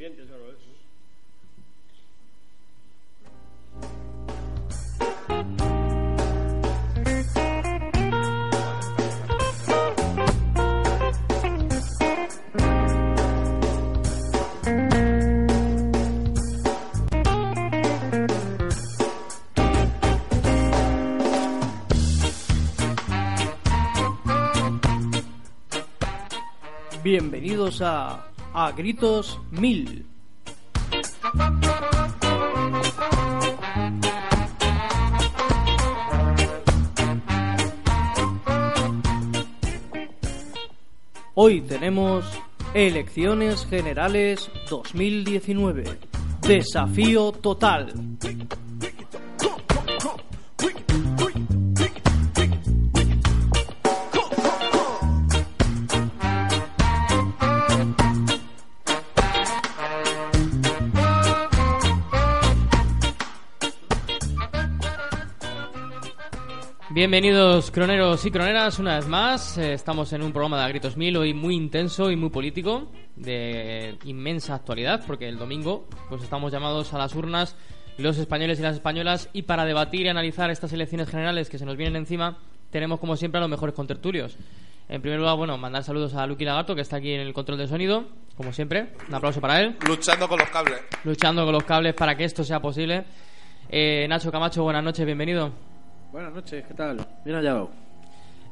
televidentes ahora eso. Bienvenidos a A Gritos Mil. Hoy tenemos Elecciones Generales 2019. Desafío total. Bienvenidos croneros y croneras una vez más. Eh, estamos en un programa de Agritos Mil hoy muy intenso y muy político, de inmensa actualidad, porque el domingo pues estamos llamados a las urnas los españoles y las españolas y para debatir y analizar estas elecciones generales que se nos vienen encima tenemos como siempre a los mejores contertulios. En primer lugar, bueno, mandar saludos a Lucky Lagarto que está aquí en el control de sonido, como siempre. Un aplauso para él. Luchando con los cables. Luchando con los cables para que esto sea posible. Eh, Nacho Camacho, buenas noches, bienvenido. Buenas noches, ¿qué tal? Bien hallado.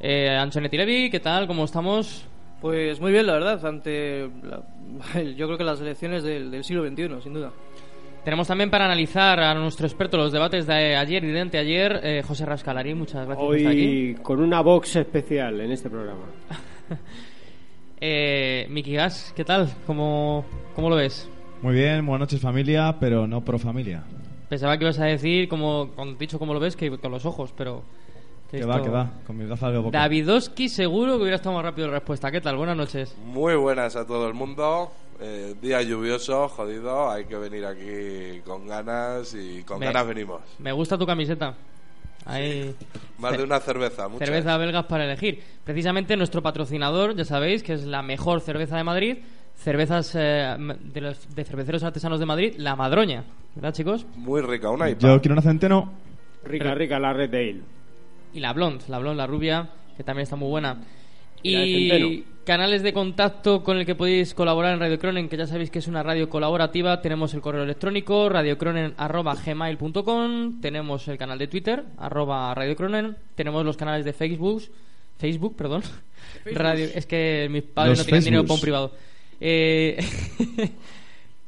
Eh, Anchonetti Levi, ¿qué tal? ¿Cómo estamos? Pues muy bien, la verdad, ante la- yo creo que las elecciones del, del siglo XXI, sin duda. Tenemos también para analizar a nuestro experto los debates de ayer y de anteayer, eh, José Rascalari. Muchas gracias por estar aquí. Hoy con una box especial en este programa. Eh, Miki Gas, ¿qué tal? ¿Cómo, ¿Cómo lo ves? Muy bien, buenas noches familia, pero no pro familia. Pensaba que ibas a decir, como con dicho cómo lo ves, que con los ojos, pero... Que va, que va, con mis gafas de boca. Davidowski seguro que hubiera estado más rápido en respuesta. ¿Qué tal? Buenas noches. Muy buenas a todo el mundo. Eh, día lluvioso, jodido. Hay que venir aquí con ganas y con Me- ganas venimos. Me gusta tu camiseta. Hay Más de una cerveza, muchas. cerveza belgas para elegir. Precisamente nuestro patrocinador, ya sabéis, que es la mejor cerveza de Madrid. Cervezas eh, de, los, de cerveceros artesanos de Madrid, La Madroña. ¿Verdad, chicos? Muy rica, una IPA. Yo quiero una centeno. Rica, rica la Red Ale. Y la Blonde, la Blonde, la rubia, que también está muy buena. Y canales de contacto con el que podéis colaborar en Radio Cronen, que ya sabéis que es una radio colaborativa. Tenemos el correo electrónico radiocronen.gmail.com Tenemos el canal de Twitter, arroba radiocronen. Tenemos los canales de Facebook, Facebook, perdón. Radio, es que mis padres Los no tienen dinero para un privado. Eh,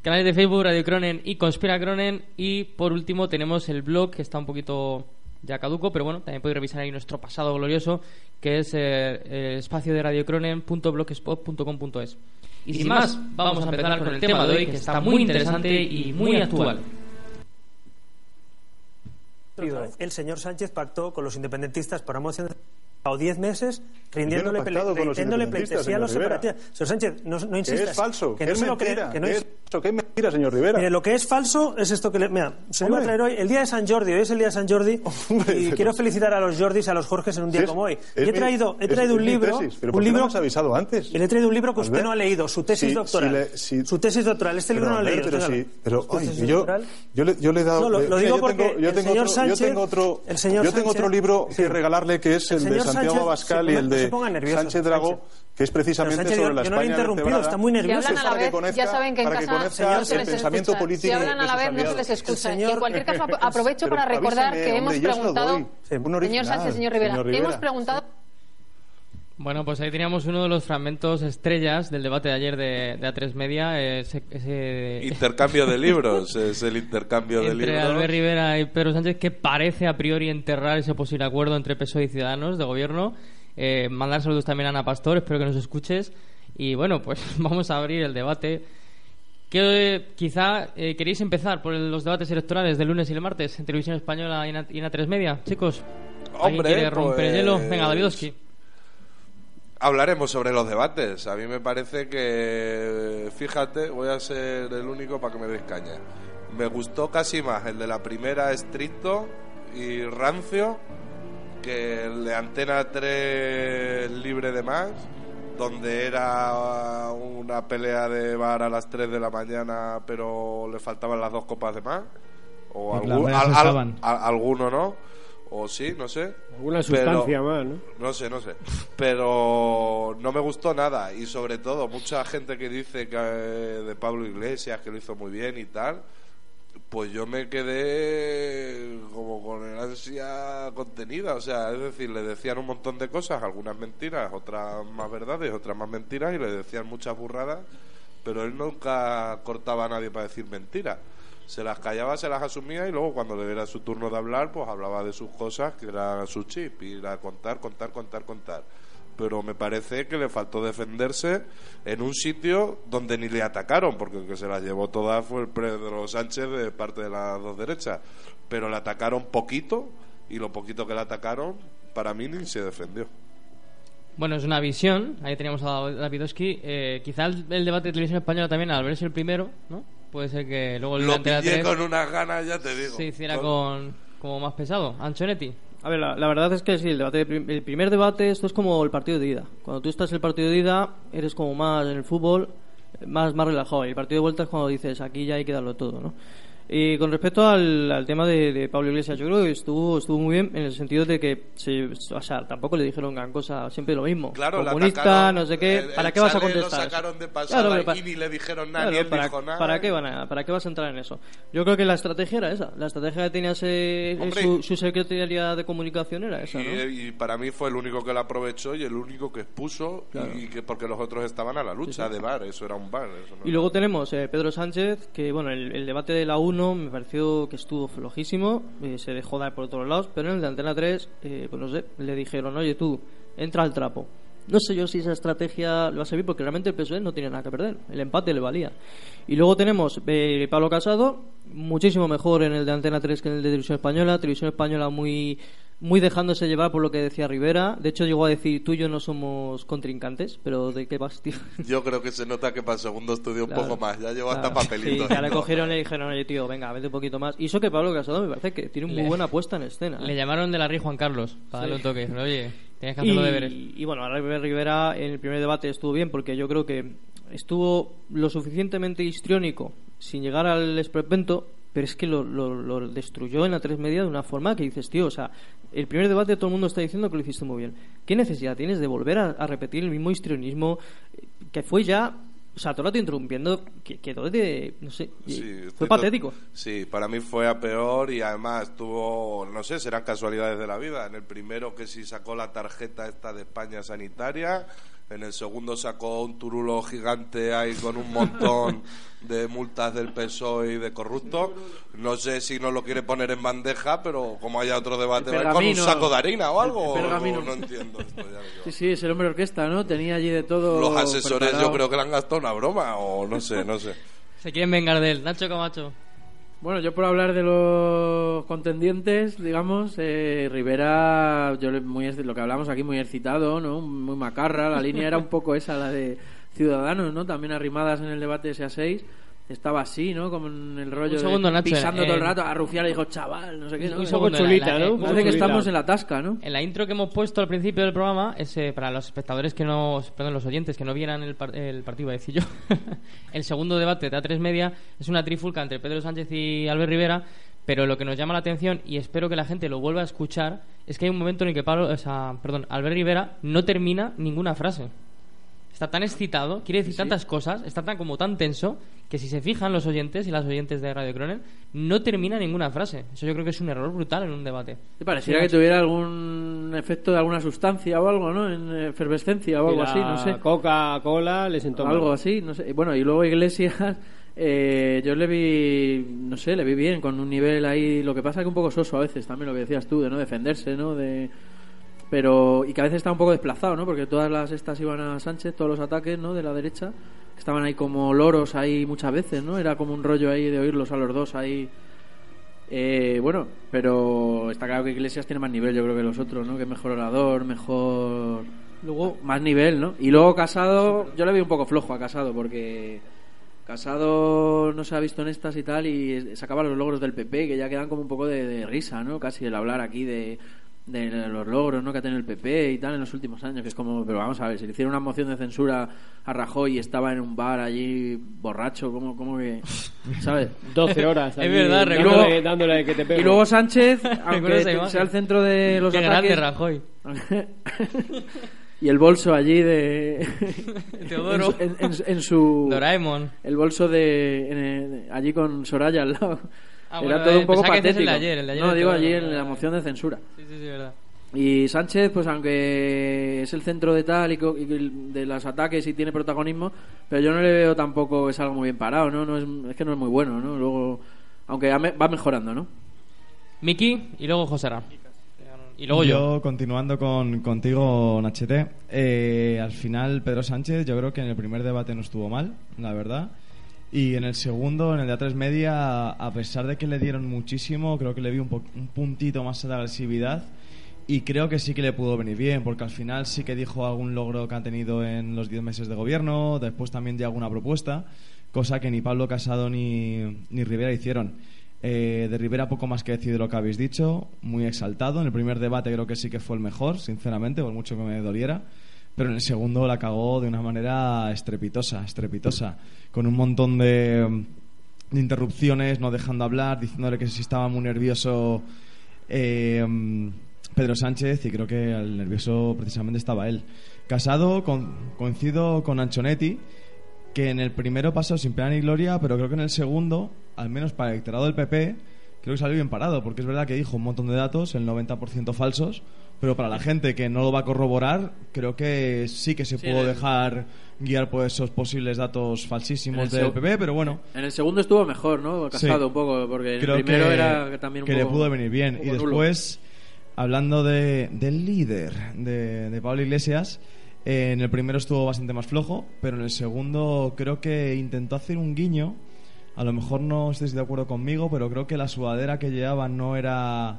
canales de Facebook, Radio Cronen y Conspira Cronen. Y por último tenemos el blog que está un poquito ya caduco, pero bueno, también podéis revisar ahí nuestro pasado glorioso, que es eh, espacio de radiocronen.blogspot.com.es. Y sin más, vamos a empezar con el tema de hoy, que está muy interesante y muy actual. El señor Sánchez pactó con los independentistas para moción o 10 meses rindiéndole, no pele- rindiéndole pleitesía a los separatistas. Señor Sánchez, no, no Que insistas. es falso, que que no es se lo mentira, que no que es- es que es mentira, señor Rivera. Mire, lo que es falso es esto que le. Mira, se lo voy a traer hoy. El día de San Jordi, hoy es el día de San Jordi. Hombre, y pero- quiero felicitar a los Jordis y a los Jorges en un día es- como hoy. Y he traído, he traído un libro. tesis, pero un ¿por qué no libro has avisado antes? Y le he traído un libro que usted no ha leído, su tesis si- doctoral. si le- si- Su tesis doctoral. Este libro no lo ha leído. Pero sí, yo, yo, le, he dado. No, lo- digo porque el señor Sánchez- yo tengo otro, libro que regalarle que es El de Santiago Sánchez Abascal y el de nervioso, Sánchez Dragó, Sánchez. que es precisamente sobre yo- la yo no le he España interrumpido, está muy nervioso. Si hablan a la para que vez, conozca- ya saben que en para que casa conozca se el pensamiento escucha. político Si hablan a la vez, no se les escucha. Y en señor- cualquier caso, ap- aprovecho para recordar que hemos hombre, lo preguntado... Señor Sánchez, señor Rivera, señor Rivera. hemos preguntado... Bueno, pues ahí teníamos uno de los fragmentos estrellas del debate de ayer de, de A3 Media. Ese, ese- Intercambio de libros. es el intercambio de entre libros. Albert Rivera y Pedro Sánchez que parece a priori enterrar ese posible acuerdo entre PSOE y Ciudadanos de gobierno. Eh, mandar saludos también a Ana Pastor, espero que nos escuches. Y bueno, pues vamos a abrir el debate. Que eh, quizá eh, queréis empezar por los debates electorales del lunes y el martes en Televisión Española y en, A- y en A3 Media, chicos. ¿Alguien Hombre, quiere romper pues- el hielo? Venga, Davidowski. Hablaremos sobre los debates. A mí me parece que, fíjate, voy a ser el único para que me des caña. Me gustó casi más el de la primera estricto y rancio que el de Antena 3 libre de más donde era una pelea de bar a las 3 de la mañana, pero le faltaban las dos copas de más. O Pues las algún- rayas al- al- estaban. a- alguno no. O sí, no sé. Alguna Pero- sustancia más, ¿no? no sé, no sé. Pero no me gustó nada. Y sobre todo, mucha gente que dice que eh, de Pablo Iglesias, que lo hizo muy bien y tal. Pues yo me quedé como con el ansia contenida. O sea, es decir, le decían un montón de cosas, algunas mentiras, otras más verdades, otras más mentiras, y le decían muchas burradas. Pero él nunca cortaba a nadie para decir mentiras. Se las callaba, se las asumía y luego cuando le era su turno de hablar, pues hablaba de sus cosas, que era su chip, y era contar, contar, contar, contar. Pero me parece que le faltó defenderse en un sitio donde ni le atacaron, porque el que se las llevó todas fue el Pedro Sánchez de parte de las dos derechas. Pero le atacaron poquito y lo poquito que le atacaron, para mí ni se defendió. Bueno, es una visión. Ahí teníamos a Davidowski. Eh, quizá el, el debate de televisión española también, al verse el primero, ¿no? Puede ser que luego el Lo pillé 3 con unas ganas, ya te digo. se hiciera Con- con, como más pesado. Anchonetti. A ver, la, la verdad es que sí, el, debate, de prim- el primer debate, esto es como el partido de ida. Cuando tú estás en el partido de ida, eres como más en el fútbol, más, más relajado. Y el partido de vuelta es cuando dices, aquí ya hay que darlo todo, ¿no? Y con respecto al, al tema de, de Pablo Iglesias, yo creo que estuvo, estuvo muy bien en el sentido de que, se, o sea, tampoco le dijeron gran cosa, siempre lo mismo. Claro, Comunista, atacaron, no sé qué, el- ¿para el qué vas a contestar? Lo eso? sacaron de pasada Claro, y ni le dijeron nada, Claro, ni él para, dijo nada. ¿para qué, van a, ¿Para qué vas a entrar en eso? Yo creo que la estrategia era esa. La estrategia que tenía ese- Hombre. su, su secretaría de comunicación era esa, ¿no? Y, para mí fue el único que la aprovechó y el único que expuso y que porque los otros estaban a la lucha de bar eso era un bar eso no Y luego tenemos eh, Pedro Sánchez, que bueno, el, el debate de la 1 me pareció que estuvo flojísimo, eh, se dejó dar por otros lados, pero en el de Antena 3, eh, pues no sé, le dijeron, oye tú, entra al trapo. No sé yo si esa estrategia le va a servir porque realmente el PSOE no tiene nada que perder, el empate le valía. Y luego tenemos eh, Pablo Casado, muchísimo mejor en el de Antena 3 que en el de Televisión Española, Televisión Española muy muy dejándose llevar por lo que decía Rivera. De hecho, llegó a decir, tú y yo no somos contrincantes, pero ¿de qué vas, tío? yo creo que se nota que para el segundo estudio un poco más ya llevo Claro. hasta papelitos Sí, ya y le cogieron y le dijeron, oye, tío, venga, vete un poquito más. Y eso que Pablo Casado me parece que tiene muy Le- buena puesta en escena. ¿eh? Le llamaron de la Ría Juan Carlos para Sí. darle un toque. Pero, Oye, tienes que hacer los deberes. Y, y bueno, Albert Rivera en el primer debate estuvo bien porque yo creo que estuvo lo suficientemente histriónico sin llegar al esperpento, pero es que lo, lo- lo destruyó en la tres media de una forma que dices, tío, o sea, el primer debate todo el mundo está diciendo que lo hiciste muy bien. ¿Qué necesidad tienes de volver a, a repetir el mismo histrionismo eh, que fue ya, o sea, todo el rato interrumpiendo, que quedó de, no sé, Sí, fue patético. Sí, para mí fue a peor y además tuvo, no sé, serán casualidades de la vida. En el primero que sí sacó la tarjeta esta de España sanitaria, en el segundo sacó un turulo gigante ahí con un montón de multas del PSOE y de corruptos. No sé si no lo quiere poner en bandeja, pero como haya otro debate, va a ir con un saco de harina o algo. El pergamino. No entiendo esto ya. Sí, sí, es el hombre orquesta, ¿no? Tenía allí de todo. Los asesores preparado. yo creo que le han gastado una broma o no sé, no sé. Se quieren vengar de él. Nacho Camacho. Bueno, yo por hablar de los contendientes, digamos, eh, Rivera, yo muy lo que hablamos aquí muy excitado, ¿no? Muy macarra, la línea era un poco esa, la de Ciudadanos, ¿no? También arrimadas en el debate ese a 6 estaba así, ¿no? Como en el rollo Un segundo, de Nacho, pisando eh, todo el rato, a Rufián le dijo, chaval, no sé qué, ¿no? Un poco chulita, la- ¿no? Parece que chulita. estamos en la tasca, ¿no? En la intro que hemos puesto al principio del programa, es, eh, para los espectadores que no, perdón, los oyentes que no vieran el, par- el partido, iba a decir yo, el segundo debate de A3 Media es una trifulca entre Pedro Sánchez y Albert Rivera, pero lo que nos llama la atención, y espero que la gente lo vuelva a escuchar, es que hay un momento en el que Pablo, o sea, perdón, Albert Rivera no termina ninguna frase. Está tan excitado, quiere decir tantas cosas, está tan como tan tenso, que si se fijan los oyentes y las oyentes de Radio Cronen, no termina ninguna frase. Eso yo creo que es un error brutal en un debate. Sí, pareciera que tuviera algún efecto de alguna sustancia o algo, ¿no? En efervescencia o algo así, no sé. Coca-Cola le sentó mal. algo así, no sé. Bueno, y luego Iglesias, eh, yo le vi, no sé, le vi bien, con un nivel ahí. Lo que pasa que un poco soso a veces, también lo que decías tú, de no defenderse, ¿no? De, pero, y que a veces está un poco desplazado, ¿no? Porque todas las estas iban a Sánchez, todos los ataques, ¿no? De la derecha, estaban ahí como loros ahí muchas veces, ¿no? Era como un rollo ahí de oírlos a los dos ahí. Eh, bueno, pero está claro que Iglesias tiene más nivel, yo creo que los otros, ¿no? Que es mejor orador, mejor. Luego, más nivel, ¿no? Y luego Casado, yo le vi un poco flojo a Casado, porque Casado no se ha visto en estas y tal, y sacaba los logros del PP, que ya quedan como un poco de, de risa, ¿no? Casi el hablar aquí de, de los logros ¿no? que ha tenido el PP y tal en los últimos años, que es como, pero vamos a ver, si le hicieron una moción de censura a Rajoy y estaba en un bar allí borracho, como, como que, ¿sabes? 12 horas. Es verdad, dándole, recuerdo- dándole que te pego. Y luego Sánchez, aunque sea el centro de los Qué grande ataques, Rajoy. y el bolso allí de Teodoro. en, su- en- en- en su Doraemon. el bolso de, en- allí con Soraya al lado Ah, era bueno, todo eh, un poco el patético de ayer, el de ayer no digo allí en la moción de censura Sí, sí, sí, verdad. y Sánchez pues aunque es el centro de tal y, co- y de los ataques y tiene protagonismo pero yo no le veo tampoco que salga muy bien parado no no es, es que no es muy bueno no luego aunque va mejorando no Miki y luego Josera. Y luego yo. yo, continuando con, contigo, Nachete, eh, al final Pedro Sánchez yo creo que en el primer debate no estuvo mal, la verdad. Y en el segundo, en el de A3 Media, a pesar de que le dieron muchísimo, creo que le vi un, po- un puntito más de agresividad. Y creo que sí que le pudo venir bien, porque al final sí que dijo algún logro que ha tenido en los 10 meses de gobierno, después también dio alguna propuesta, cosa que ni Pablo Casado ni, ni Rivera hicieron. Eh, de Rivera poco más que decir de lo que habéis dicho, muy exaltado. En el primer debate creo que sí que fue el mejor, sinceramente, por mucho que me doliera. Pero en el segundo la cagó de una manera estrepitosa, estrepitosa, con un montón de, de interrupciones, no dejando hablar, diciéndole que si estaba muy nervioso eh, Pedro Sánchez y creo que el nervioso precisamente estaba él. Casado, con- coincido con Anchonetti, que en el primero pasó sin pena ni gloria, pero creo que en el segundo, al menos para el electorado del PP, creo que salió bien parado, porque es verdad que dijo un montón de datos, el 90% falsos, pero para la gente que no lo va a corroborar, creo que sí que se Sí, pudo el- dejar guiar por esos posibles datos falsísimos del PP, pero bueno, en el segundo estuvo mejor no casado Sí. un poco porque creo el primero que, era también un que poco le pudo venir bien. Y poco nulo. después, hablando de, del líder de, de Pablo Iglesias, eh, en el primero estuvo bastante más flojo, pero en el segundo creo que intentó hacer un guiño. A lo mejor no estéis de acuerdo conmigo, pero creo que la sudadera que llevaba no era...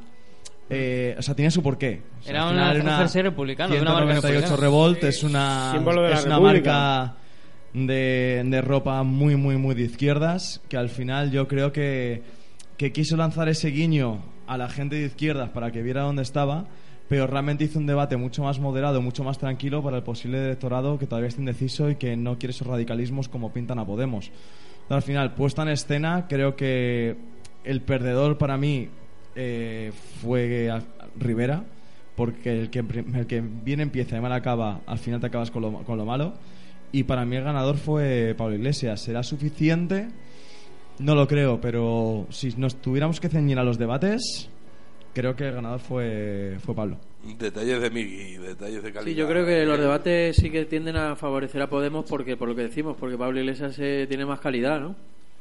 eh, o sea, tenía su porqué. O sea, Era una- final un jersey republicano, de una marca 198 republicana. Revolt es una, Símbolo de la es una marca de, de ropa muy, muy, muy de izquierdas, que al final yo creo que, que quiso lanzar ese guiño a la gente de izquierdas para que viera dónde estaba, pero realmente hizo un debate mucho más moderado, mucho más tranquilo para el posible electorado que todavía está indeciso y que no quiere esos radicalismos como pintan a Podemos. Pero al final, puesta en escena, creo que el perdedor para mí eh, fue a- Rivera, porque el que, el que bien empieza y mal acaba, al final te acabas con lo, con lo malo. Y para mí el ganador fue Pablo Iglesias. ¿Será suficiente? No lo creo, pero si nos tuviéramos que ceñir a los debates, creo que el ganador fue, fue Pablo. Detalles de Migui, detalles de calidad. Sí, yo creo que los debates sí que tienden a favorecer a Podemos porque por lo que decimos, porque Pablo Iglesias eh, tiene más calidad, ¿no?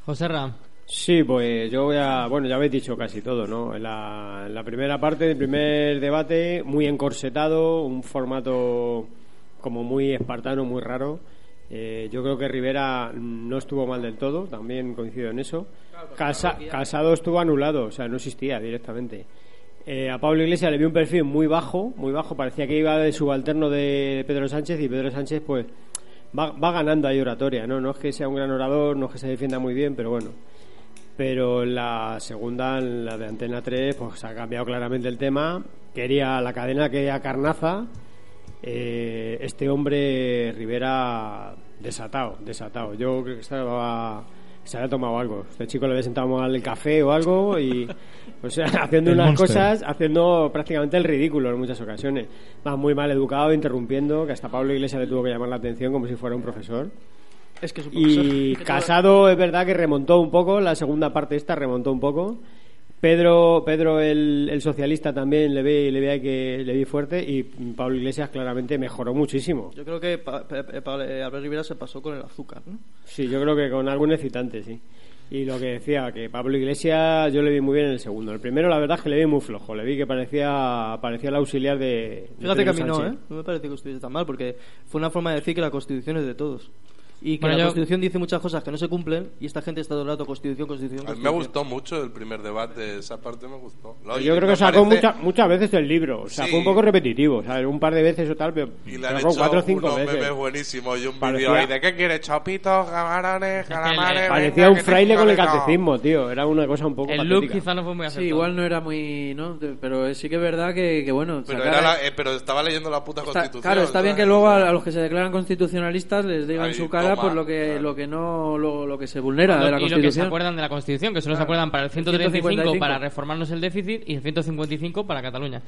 José Ram. Sí, pues yo voy a. Bueno, ya habéis dicho casi todo, ¿no? En la, en la primera parte del primer debate, muy encorsetado, un formato como muy espartano, muy raro. Eh, yo creo que Rivera no estuvo mal del todo, también coincido en eso. Casa- Casado estuvo anulado, o sea, no existía directamente. Eh, a Pablo Iglesias le vi un perfil muy bajo, muy bajo, parecía que iba de subalterno de Pedro Sánchez y Pedro Sánchez pues va ganando ahí oratoria, ¿no? No es que sea un gran orador, no es que se defienda muy bien, pero bueno. Pero la segunda, en la de Antena 3, pues ha cambiado claramente el tema. Quería la cadena que Carnaza. eh, este hombre Rivera desatado, desatado. Yo creo que estaba se había tomado algo. Este chico le había sentado mal el café o algo y o sea, haciendo El unas Monster. cosas, haciendo prácticamente el ridículo en muchas ocasiones. Va muy mal educado, interrumpiendo, que hasta Pablo Iglesias le tuvo que llamar la atención como si fuera un profesor. Es que. Y Casado es verdad que remontó un poco, la segunda parte esta remontó un poco. Pedro, Pedro el, el socialista también le ve, le ve que le vi fuerte y Pablo Iglesias claramente mejoró muchísimo. Yo creo que Pa- Pa- Pa- eh, Albert Rivera se pasó con el azúcar, ¿no? Sí, yo creo que con algún excitante, sí. Y lo que decía, que Pablo Iglesias yo le vi muy bien en el segundo. El primero, la verdad es que le vi muy flojo. Le vi que parecía, parecía el auxiliar de. de Fíjate que a mí no. ¿eh? No me parece que estuviese tan mal, porque fue una forma de decir que la Constitución es de todos. Y que Bueno, la yo- Constitución dice muchas cosas que no se cumplen y esta gente está todo el rato Constitución, Constitución, A mí me gustó mucho el primer debate, esa parte me gustó. Y Yo creo que sacó parece- mucha- muchas veces del libro. O sea, Sí. fue un poco repetitivo. ¿sabes? Un par de veces o tal, pero Y le han hecho cuatro o cinco unos veces. memes buenísimos y un Parecía- vídeo ahí de ¿qué quieres? Chopitos, camarones, calamares... Parecía venga, un fraile con el catecismo, tío. Era una cosa un poco El patética. look quizá no fue muy Sí, acertado. igual no era muy. ¿no? Pero sí que es verdad que, que bueno. Pero, era la- eh, pero estaba leyendo la puta Está- constitución. claro, está bien que luego a, a los que se declaran constitucionalistas les digan su cara pues lo que claro. lo que no lo, lo que se vulnera de la y lo que se Constitución. acuerdan de la Constitución, que solo se Claro. acuerdan para el 135 155. para reformarnos el déficit y el 155 para Cataluña.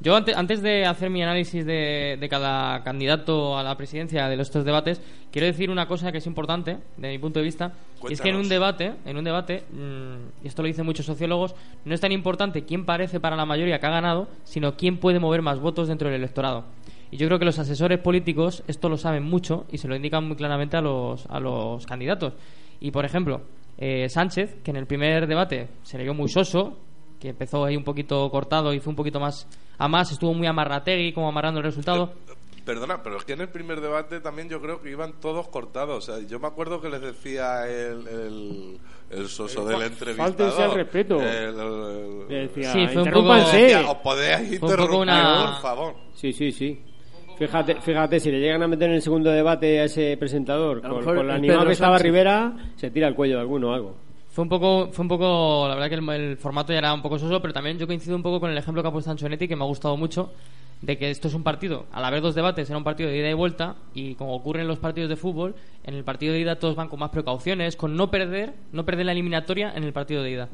Yo ante- antes de hacer mi análisis de, de cada candidato a la presidencia de estos debates, quiero decir una cosa que es importante de mi punto de vista, y es que en un debate, en un debate, mm, y esto lo dicen muchos sociólogos, no es tan importante quién parece para la mayoría que ha ganado, sino quién puede mover más votos dentro del electorado. Y yo creo que los asesores políticos esto lo saben mucho y se lo indican muy claramente a los, a los candidatos. Y por ejemplo, eh, Sánchez, que en el primer debate se le vio muy soso, que empezó ahí un poquito cortado y fue un poquito más a más, estuvo muy amarrategui, como amarrando el resultado. Perdona, pero es que en el primer debate también yo creo que iban todos cortados. O sea, yo me acuerdo que les decía el, el, el soso del entrevistador. Fáltense al respeto. El- el- decía, Sí, fue un poco- Decía, os podéis interrumpir, una- por favor. Sí, sí, sí. Fíjate, fíjate, si le llegan a meter en el segundo debate a ese presentador A con, mejor con animado Pedro que estaba Sánchez. Rivera, se tira el cuello de alguno o algo. Fue un poco, fue un poco, la verdad que el, el formato ya era un poco soso, pero también yo coincido un poco con el ejemplo que ha puesto Anchonetti, que me ha gustado mucho, de que esto es un partido, al haber dos debates, era un partido de ida y vuelta, y como ocurre en los partidos de fútbol, en el partido de ida todos van con más precauciones, con no perder, no perder la eliminatoria en el partido de ida.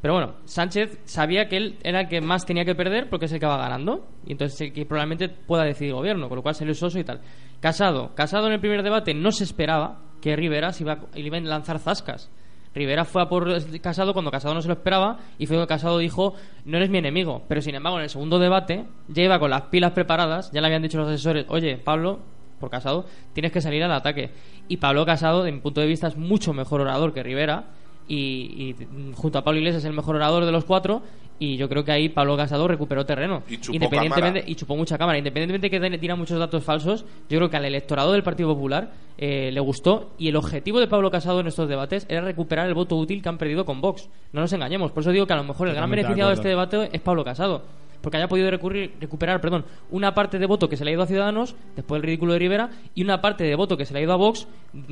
Pero bueno, Sánchez sabía que él era el que más tenía que perder porque es el que va ganando. Y entonces que probablemente pueda decidir gobierno, con lo cual salió soso y tal. Casado. Casado en el primer debate no se esperaba que Rivera se iba, a- iba a lanzar zascas. Rivera fue a por Casado cuando Casado no se lo esperaba y fue cuando Casado dijo no eres mi enemigo. Pero sin embargo en el segundo debate ya iba con las pilas preparadas, ya le habían dicho los asesores, oye Pablo, por Casado, tienes que salir al ataque. Y Pablo Casado, de mi punto de vista, es mucho mejor orador que Rivera y, y, junto a Pablo Iglesias es el mejor orador de los cuatro y yo creo que ahí Pablo Casado recuperó terreno. Y chupó independientemente cámara. y chupó mucha cámara. Independientemente de que tiene- tira muchos datos falsos yo creo que al electorado del Partido Popular eh, le gustó y el objetivo de Pablo Casado en estos debates era recuperar el voto útil que han perdido con Vox. No nos engañemos por eso digo que a lo mejor el gran beneficiado de este debate es Pablo Casado porque haya podido recurrir, recuperar perdón, una parte de voto que se le ha ido a Ciudadanos después del ridículo de Rivera y una parte de voto que se le ha ido a Vox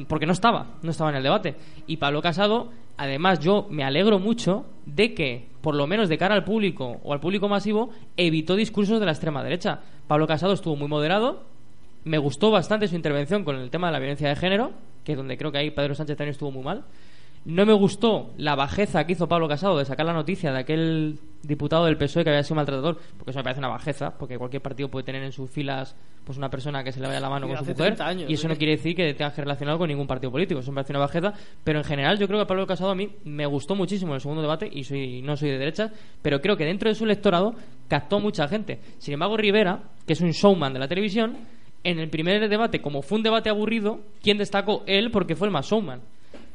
porque no estaba, no estaba en el debate. Y Pablo Casado, además yo me alegro mucho de que, por lo menos de cara al público o al público masivo, evitó discursos de la extrema derecha. Pablo Casado estuvo muy moderado, me gustó bastante su intervención con el tema de la violencia de género, que es donde creo que ahí Pedro Sánchez también estuvo muy mal. No me gustó la bajeza que hizo Pablo Casado de sacar la noticia de aquel diputado del PSOE que había sido maltratador, porque eso me parece una bajeza, porque cualquier partido puede tener en sus filas pues una persona que se le vaya la mano con su mujer 30 años, y eso ¿eh? no quiere decir que tenga que relacionado con ningún partido político, eso me parece una bajeza, pero en general yo creo que Pablo Casado a mí me gustó muchísimo en el segundo debate y soy no soy de derecha, pero creo que dentro de su electorado captó mucha gente. Sin embargo, Rivera, que es un showman de la televisión, en el primer debate, como fue un debate aburrido, ¿quién destacó? Él, porque fue el más showman.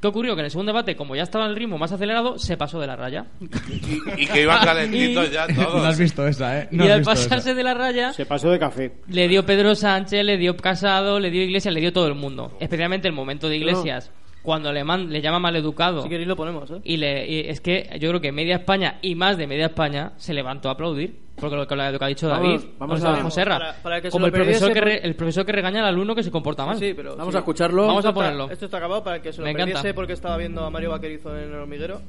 ¿Qué ocurrió? Que en el segundo debate, como ya estaba el ritmo más acelerado, se pasó de la raya. Y, y que iban calentitos ya No has todos. visto esa, ¿eh? No y al pasarse esa. de la raya, Se pasó de café. le dio Pedro Sánchez, le dio Casado, le dio Iglesias, le dio todo el mundo. Especialmente el momento de Iglesias, cuando le, man- le llama maleducado. Si queréis lo ponemos, ¿eh? Y, le, y es que yo creo que media España y más de media España se levantó a aplaudir. Porque lo que, lo que ha dicho Vamos- David, vamos o sea, a- Joserra, Para- para como el profesor, que re- porque- el profesor que regaña al alumno que se comporta mal. Sí, pero Vamos sí. a escucharlo. Vamos a Esto está- ponerlo. Esto está acabado para que se lo Me perdiese encanta. porque estaba viendo a Mario Vaquerizo en el hormiguero.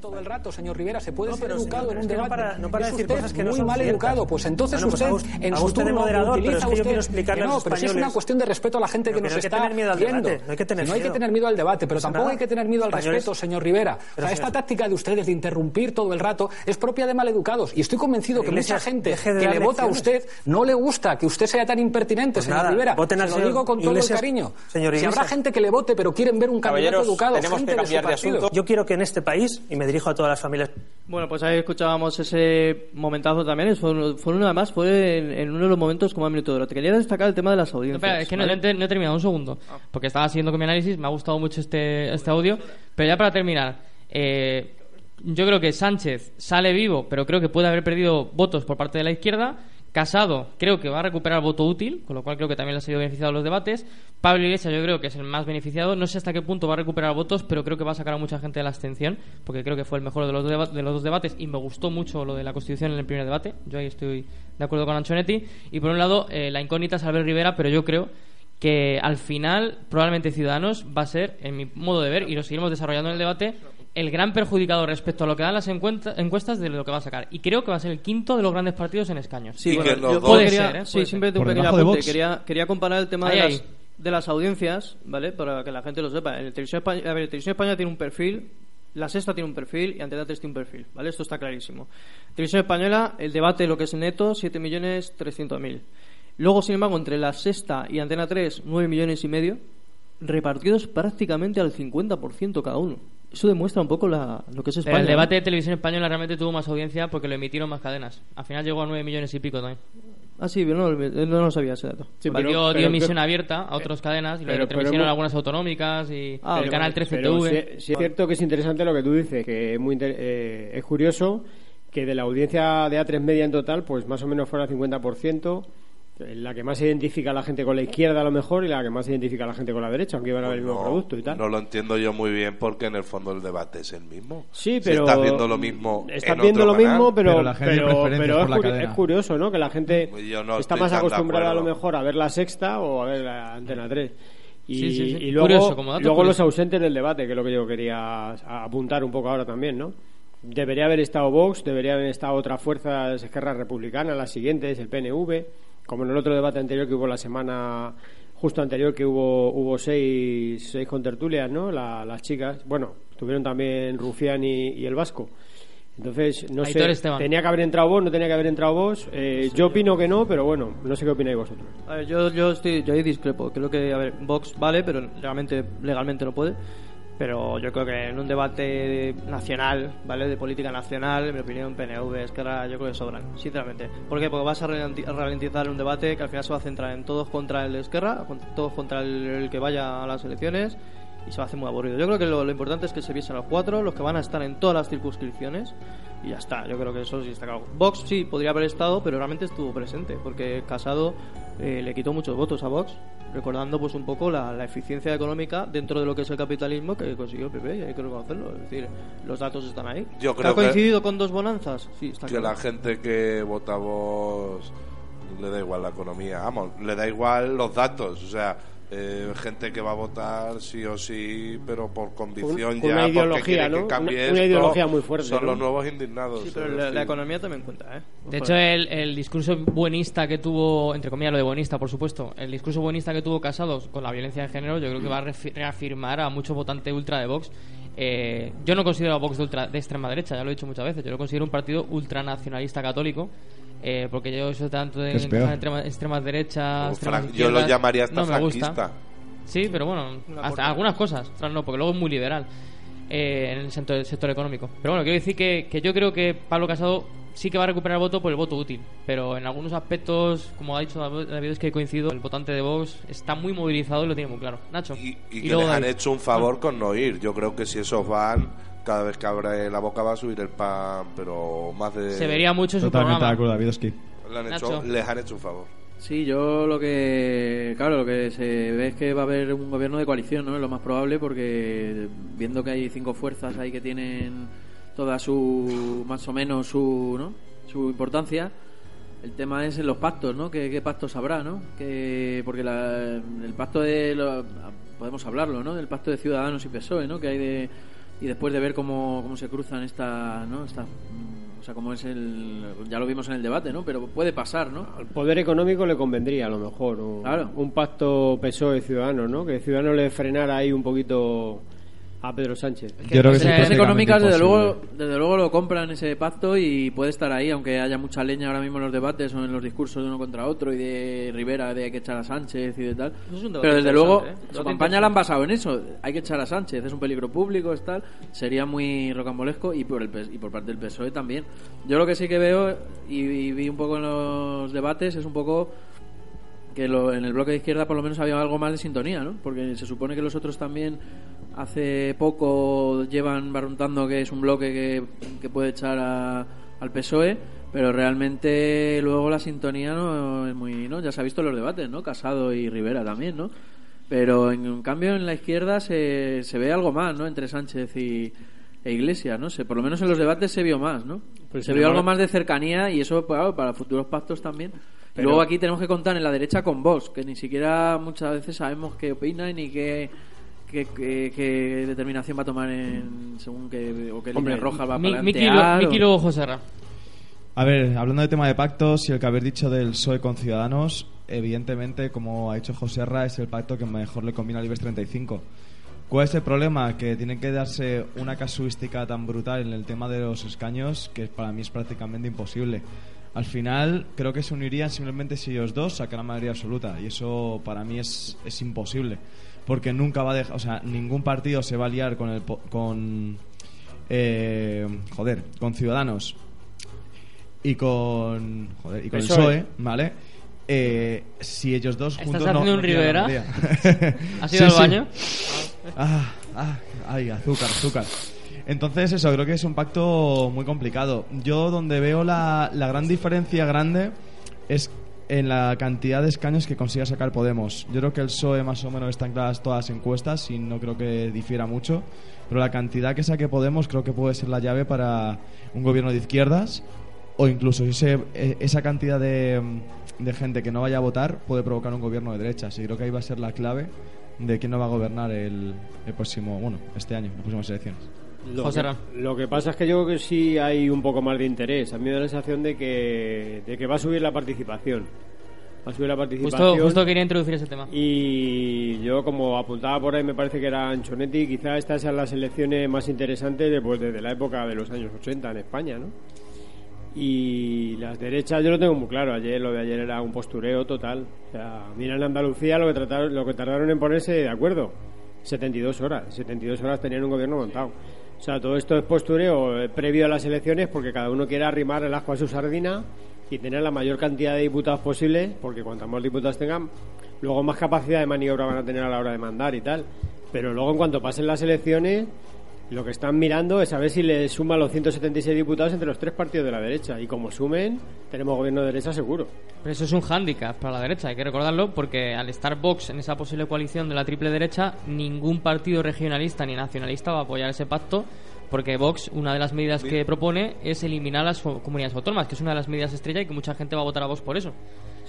Todo el rato, señor Rivera. Se puede No, ser pero, educado señor, en un que no debate. para- no para decir usted cosas que no muy son mal ciertas. educado. Pues entonces Bueno, pues usted, haga usted- en haga su turno, moderador, pero utiliza es que yo usted... quiero explicarle Que no, pero si es una cuestión de respeto a la gente Pero que que nos no hay que está tener miedo al viendo. debate, no hay que tener no hay que miedo. tener miedo al debate, pero Pasa tampoco nada. hay que tener miedo al Españoles- respeto, señor Rivera. O Pero, sea, esta señor- táctica de ustedes de interrumpir todo el rato es propia de maleducados. Y estoy convencido que mucha gente que le vota a usted no le gusta que usted sea tan impertinente, Pues señor Rivera. lo digo con todo el cariño. Si habrá gente que le vote, pero quieren ver un candidato educado, tenemos gente que de su cambiar de partido. asunto. Yo quiero que en este país, y me dirijo a todas las familias Bueno, pues ahí escuchábamos ese momentazo también. Fue, uno- fue uno además, fue en, en uno de los momentos como a minuto de oro. Te quería destacar el tema de las No, audiencias. espera, es que no, ¿vale? no he- no he terminado un segundo. Porque estaba siguiendo con mi análisis, me ha gustado mucho este, este audio. Pero ya para terminar, eh, yo creo que Sánchez sale vivo, pero creo que puede haber perdido votos por parte de la izquierda. Casado creo que va a recuperar voto útil, con lo cual creo que también le ha sido beneficiado los debates. Pablo Iglesias yo creo que es el más beneficiado. No sé hasta qué punto va a recuperar votos, pero creo que va a sacar a mucha gente de la abstención, porque creo que fue el mejor de los, de los dos debates y me gustó mucho lo de la Constitución en el primer debate. Yo ahí estoy de acuerdo con Anchonetti. Y por un lado, eh, la incógnita es Albert Rivera, pero yo creo que al final probablemente Ciudadanos va a ser, en mi modo de ver, y lo seguiremos desarrollando en el debate, el gran perjudicado respecto a lo que dan las encuestas de lo que va a sacar. Y creo que va a ser el quinto de los grandes partidos en escaños. Sí, bueno, que los yo dos- Puede quería, ser, ¿eh? sí, simplemente un pequeño apunte. Quería, quería comparar el tema Ahí, de, las, de las audiencias, ¿vale? Para que la gente lo sepa. En el Televisión Española, a ver, el Televisión Española tiene un perfil, la Sexta tiene un perfil y Antena 3 tiene un perfil, ¿vale? Esto está clarísimo. Televisión Española, el debate, lo que es neto, 7.300.000. Luego, sin embargo, entre la Sexta y Antena 3, 9 millones y medio, repartidos prácticamente al 50% cada uno. Eso demuestra un poco la, lo que es Pero España. el debate de televisión española realmente tuvo más audiencia porque lo emitieron más cadenas. Al final llegó a 9 millones y pico también. Ah, sí, yo no, no, no lo sabía ese dato. Sí, pero- dio, emisión abierta a otras cadenas y lo pero- retransmitieron pero- algunas autonómicas y Ah, el pero- canal 13 Pero TV. sí, sí es cierto que es interesante lo que tú dices, que es muy inter- eh, es curioso que de la audiencia de A3 Media en total, pues más o menos fuera 50%, la que más se identifica a la gente con la izquierda a lo mejor y la que más se identifica a la gente con la derecha, aunque iban a ver el mismo no, producto y tal. no lo entiendo yo muy bien porque en el fondo el debate es el mismo. Sí, Si pero estás viendo lo mismo estás en viendo otro lo canal, mismo, pero Pero la gente pero, es, curi- es curioso, ¿no? Que la gente Yo no está más acostumbrada a lo mejor a ver la sexta o a ver la Antena 3. Y, Sí, sí, sí. y luego, Curioso, como dato luego curioso. los ausentes del debate, que es lo que yo quería apuntar un poco ahora también, ¿no? Debería haber estado Vox, debería haber estado otras fuerzas Esquerra Republicana, las siguientes, el PNV, como en el otro debate anterior que hubo la semana justo anterior que hubo hubo seis, seis contertulias, ¿no? La- las chicas, bueno, tuvieron también Rufián y, y el Vasco. Entonces, no Aitor sé, Esteban. tenía que haber entrado vos, no tenía que haber entrado vos. Eh, yo opino que no, pero bueno, no sé qué opináis vosotros. A ver, yo, yo, estoy, yo ahí discrepo. Creo que, a ver, Vox vale, pero realmente, legalmente no puede. Pero yo creo que en un debate nacional, ¿vale? De política nacional, en mi opinión, PNV, Esquerra, yo creo que sobran, sinceramente. ¿Por qué? Porque vas a ralenti- a ralentizar un debate que al final se va a centrar en todos contra el Esquerra, todos contra el que vaya a las elecciones, y se va a hacer muy aburrido. Yo creo que lo, lo importante es que se viesen los cuatro, los que van a estar en todas las circunscripciones, y ya está. Yo creo que eso sí está claro. Vox sí podría haber estado, pero realmente estuvo presente, porque Casado eh, le quitó muchos votos a Vox, recordando pues un poco la, la eficiencia económica dentro de lo que es el capitalismo que consiguió el PP, y hay que reconocerlo. Es decir, los datos están ahí. Yo ¿Que creo ¿Ha que- coincidido con dos bonanzas? Sí, está que claro. la gente que vota a vos le da igual la economía, vamos, le da igual los datos, o sea, eh, gente que va a votar sí o sí, pero por convicción Con- con ya, una porque ideología, que cambie Una- una esto, ideología muy fuerte, Son ¿no? los nuevos indignados. Sí, pero es la, la economía también cuenta, ¿eh? De hecho, el, el discurso buenista que tuvo, entre comillas lo de buenista, por supuesto, el discurso buenista que tuvo Casados con la violencia de género, yo creo que va a refi- reafirmar a muchos votantes ultra de Vox. Eh, yo no considero a Vox de, ultra, de extrema derecha, ya lo he dicho muchas veces, yo lo considero un partido ultranacionalista católico. Eh, porque yo soy tanto de extrema- extremas derechas, como extremas fran- yo lo llamaría hasta no me gusta. franquista. Sí, pero bueno, hasta algunas cosas, otras no, porque luego es muy liberal eh, en el sector, el sector económico. Pero bueno, quiero decir que, que yo creo que Pablo Casado sí que va a recuperar el voto por el voto útil, pero en algunos aspectos, como ha dicho David, es que he coincido, el votante de Vox está muy movilizado y lo tiene muy claro. Nacho. Y, y Y que luego les han David. hecho un favor con no ir. Yo creo que si esos van, cada vez que abre la boca va a subir el pan, pero más de... Se vería mucho en su Totalmente de programa. acuerdo, Davidovsky. Le han hecho- Nacho. les han hecho un favor. Sí, yo lo que. Claro, lo que se ve es que va a haber un gobierno de coalición, ¿no? Es lo más probable, porque viendo que hay cinco fuerzas ahí que tienen toda su. más o menos su. ¿no? su importancia. El tema es en los pactos, ¿no? ¿Qué, qué pactos habrá, ¿no? Que, porque la- el pacto de. lo- podemos hablarlo, ¿no? El pacto de Ciudadanos y PSOE, ¿no? Que hay de. Y después de ver cómo, cómo se cruzan esta. ¿no? Esta, o sea, cómo es el. Ya lo vimos en el debate, ¿no? Pero puede pasar, ¿no? Al poder económico le convendría a lo mejor un, Claro. un pacto PSOE Ciudadanos, ¿no? Que Ciudadanos le frenara ahí un poquito a Pedro Sánchez. Yo creo que Las es empresas Las económicas, desde luego, desde luego lo compran ese pacto y puede estar ahí, aunque haya mucha leña ahora mismo en los debates o en los discursos de uno contra otro y de Rivera de hay que echar a Sánchez y de tal. Pero desde luego, ¿eh? su campaña la han basado en eso. Hay que echar a Sánchez, es un peligro público, es tal. Sería muy rocambolesco y por, el, y por parte del PSOE también. Yo lo que sí que veo y, y vi un poco en los debates es un poco que lo- en el bloque de izquierda por lo menos había algo más de sintonía, ¿no? Porque se supone que los otros también hace poco llevan barruntando que es un bloque que, que puede echar a- al PSOE, Pero realmente luego la sintonía no es muy, ¿no? Ya se ha visto en los debates, ¿no? Casado y Rivera también, ¿no? Pero en, en cambio en la izquierda se, se ve algo más, ¿no? Entre Sánchez y e Iglesias, no sé, por lo menos en los debates se vio más, ¿no? Pues se vio algo más de cercanía y eso claro, para futuros pactos también. Y Pero- luego aquí tenemos que contar en la derecha con Vox, que ni siquiera muchas veces sabemos qué opina ni qué, qué, qué- qué determinación va a tomar en según qué o qué Hombre, línea roja va a Mi- Miki plantear. Miki luego José Ra. A ver, hablando de tema de pactos y el que habéis dicho del PSOE con Ciudadanos, evidentemente, como ha dicho José Ra, es el pacto que mejor le conviene al IBEX 35. ¿Cuál es el problema? Que tiene que darse una casuística tan brutal en el tema de los escaños que para mí es prácticamente imposible. Al final, creo que se unirían simplemente si ellos dos sacan la mayoría absoluta y eso para mí es, es imposible. Porque nunca va a dejar, o sea, ningún partido se va a liar con el, con, eh, joder, con Ciudadanos y con joder, y con el PSOE. PSOE, ¿vale? Eh, si ellos dos ¿Estás juntos no- haciendo no un Rivera? ¿Has ido al baño? Ah, ah, ay, azúcar, azúcar. Entonces eso, creo que es un pacto muy complicado. Yo donde veo la, la gran diferencia grande es en la cantidad de escaños que consiga sacar Podemos. Yo creo que el PSOE más o menos está en claras todas las encuestas y no creo que difiera mucho. Pero la cantidad que saque Podemos creo que puede ser la llave para un gobierno de izquierdas o incluso ese, eh, esa cantidad de, de gente que no vaya a votar puede provocar un gobierno de derechas. Y creo que ahí va a ser la clave de quién no va a gobernar el, el próximo, bueno, este año, las próximas elecciones. Lo José que, Ra. lo que pasa es que yo creo que sí hay un poco más de interés. A mí me da la sensación de que, de que va a subir la participación. Va a subir la participación. Justo, justo quería introducir ese tema. Y yo, como apuntaba por ahí, me parece que era Anchonetti, quizá estas sean las elecciones más interesantes después desde la época de los años 80 en España, ¿no? Y las derechas yo lo tengo muy claro. Ayer lo de ayer era un postureo total. O sea, mira en Andalucía lo que trataron, lo que tardaron en ponerse de acuerdo. 72 horas. 72 horas tenían un gobierno montado. O sea, todo esto es postureo eh, previo a las elecciones porque cada uno quiere arrimar el ajo a su sardina y tener la mayor cantidad de diputados posible, porque cuantos más diputados tengan, luego más capacidad de maniobra van a tener a la hora de mandar y tal. Pero luego, en cuanto pasen las elecciones, lo que están mirando es a ver si le suman los 176 diputados entre los tres partidos de la derecha. Y como sumen, tenemos gobierno de derecha seguro. Pero eso es un hándicap para la derecha, hay que recordarlo, porque al estar Vox en esa posible coalición de la triple derecha, ningún partido regionalista ni nacionalista va a apoyar ese pacto, porque Vox, una de las medidas que propone es eliminar las comunidades autónomas, que es una de las medidas estrella y que mucha gente va a votar a Vox por eso.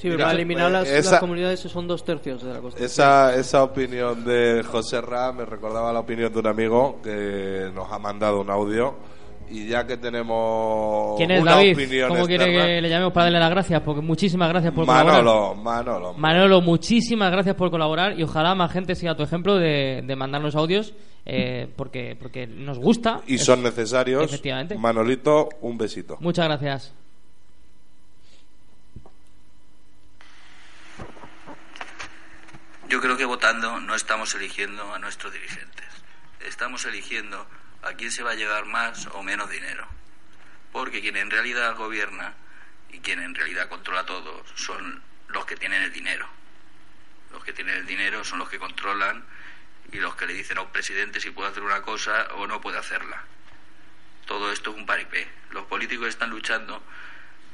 Sí, Mira, para eliminar las, esa- las comunidades son dos tercios de la Constitución. Esa, esa opinión de José Ra me recordaba la opinión de un amigo que nos ha mandado un audio. Y ya que tenemos ¿Quién es una David? opinión ¿Cómo quiere externa- que le llamemos para darle las gracias? Porque muchísimas gracias por colaborar. Manolo, Manolo. Manolo, muchísimas gracias por colaborar y ojalá más gente siga tu ejemplo de, de mandarnos audios eh, porque, porque nos gusta. Y Es- son necesarios. Efectivamente. Manolito, un besito. Muchas gracias. Yo creo que votando no estamos eligiendo a nuestros dirigentes. Estamos eligiendo a quién se va a llevar más o menos dinero. Porque quien en realidad gobierna y quien en realidad controla todo son los que tienen el dinero. Los que tienen el dinero son los que controlan y los que le dicen a un presidente si puede hacer una cosa o no puede hacerla. Todo esto es un paripé. Los políticos están luchando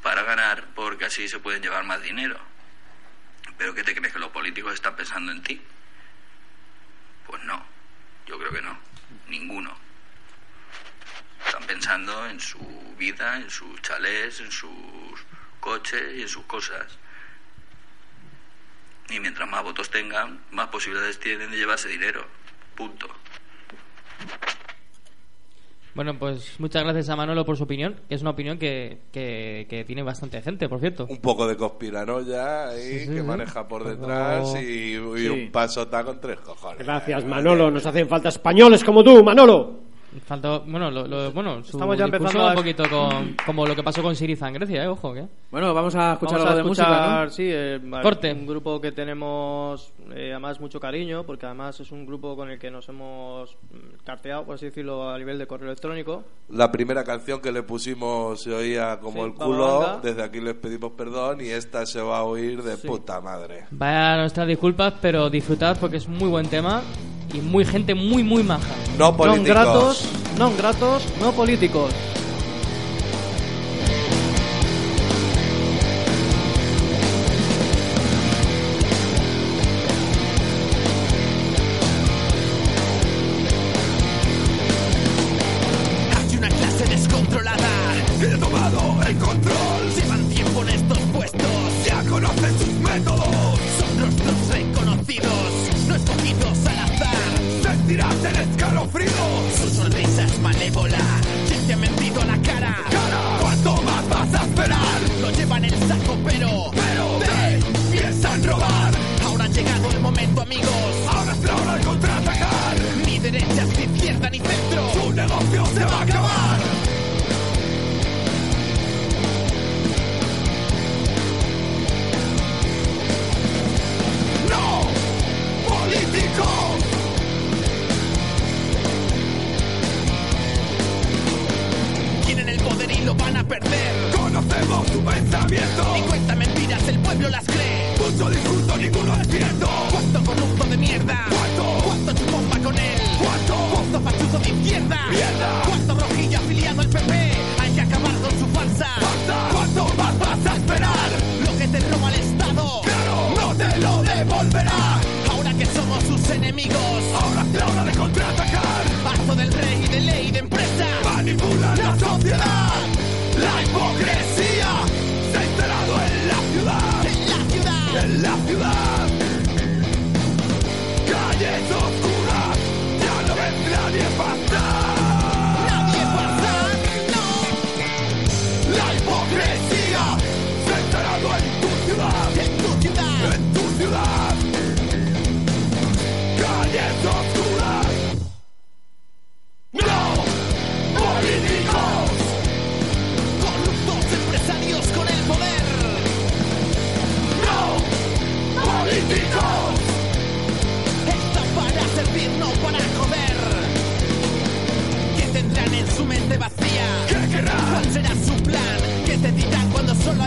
para ganar porque así se pueden llevar más dinero. ¿Pero qué te crees que los políticos están pensando en ti? Pues no, yo creo que no, ninguno. Están pensando en su vida, en sus chalés, en sus coches y en sus cosas. Y mientras más votos tengan, más posibilidades tienen de llevarse dinero. Punto. Bueno, pues muchas gracias a Manolo por su opinión, que es una opinión que, que, que tiene bastante gente, por cierto. Un poco de conspiranoia ahí Sí, sí, que sí. maneja por detrás y, y Sí. un paso con tres cojones. Gracias, Manolo. Nos hacen falta españoles como tú, Manolo. Faltó, bueno, lo, lo- bueno, su Estamos ya empezando a- un poquito con, como lo que pasó con Siriza en Grecia, eh, ojo, que. Bueno, vamos a escuchar Vamos a algo de escuchar, música, ¿no? sí, eh, Corte. un grupo que tenemos eh, además mucho cariño, porque además es un grupo con el que nos hemos mm, carteado, por así decirlo, a nivel de correo electrónico. La primera canción que le pusimos se oía como Sí, el culo. Desde aquí les pedimos perdón y esta se va a oír de puta madre. Vaya nuestras disculpas, pero disfrutad porque es muy buen tema y muy gente muy, muy maja. No Non políticos. gratos, non gratos, no políticos. Pensamiento. Ni cuenta mentiras, el pueblo las cree. Mucho discurso, ninguno es cierto. ¿Cuánto corrupto de mierda? ¿Cuánto? ¿Cuánto chupomba con él? ¿Cuánto? ¿Cuánto fachuzo de izquierda? ¡Mierda! ¿Cuánto rojillo afiliado al PP? Hay que acabar con su farsa. ¿Cuánto más vas a esperar? Lo que te roba el Estado. ¡Claro! ¡No te lo devolverá! Ahora que somos sus enemigos. Ahora es la hora de contraatacar. Paso del rey y de ley de empresa. Manipula la sociedad. La hipocresía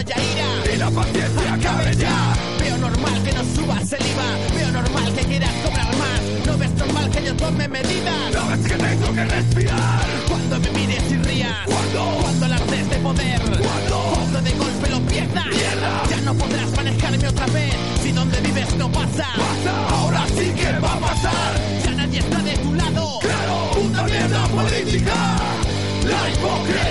ira? Y la paciencia acabe ya. Veo normal que no subas el IVA. Veo normal que quieras cobrar más. No ves normal que yo tome medidas. No ves que tengo que respirar. Cuando me mires y rías. Cuando. Cuando alardes de poder. Cuando. Cuando de golpe lo pierdas. Ya no podrás manejarme otra vez. Si donde vives no pasa. Ahora sí que va a pasar. Ya nadie está de tu lado. Claro. Puta mierda política. La hipocresía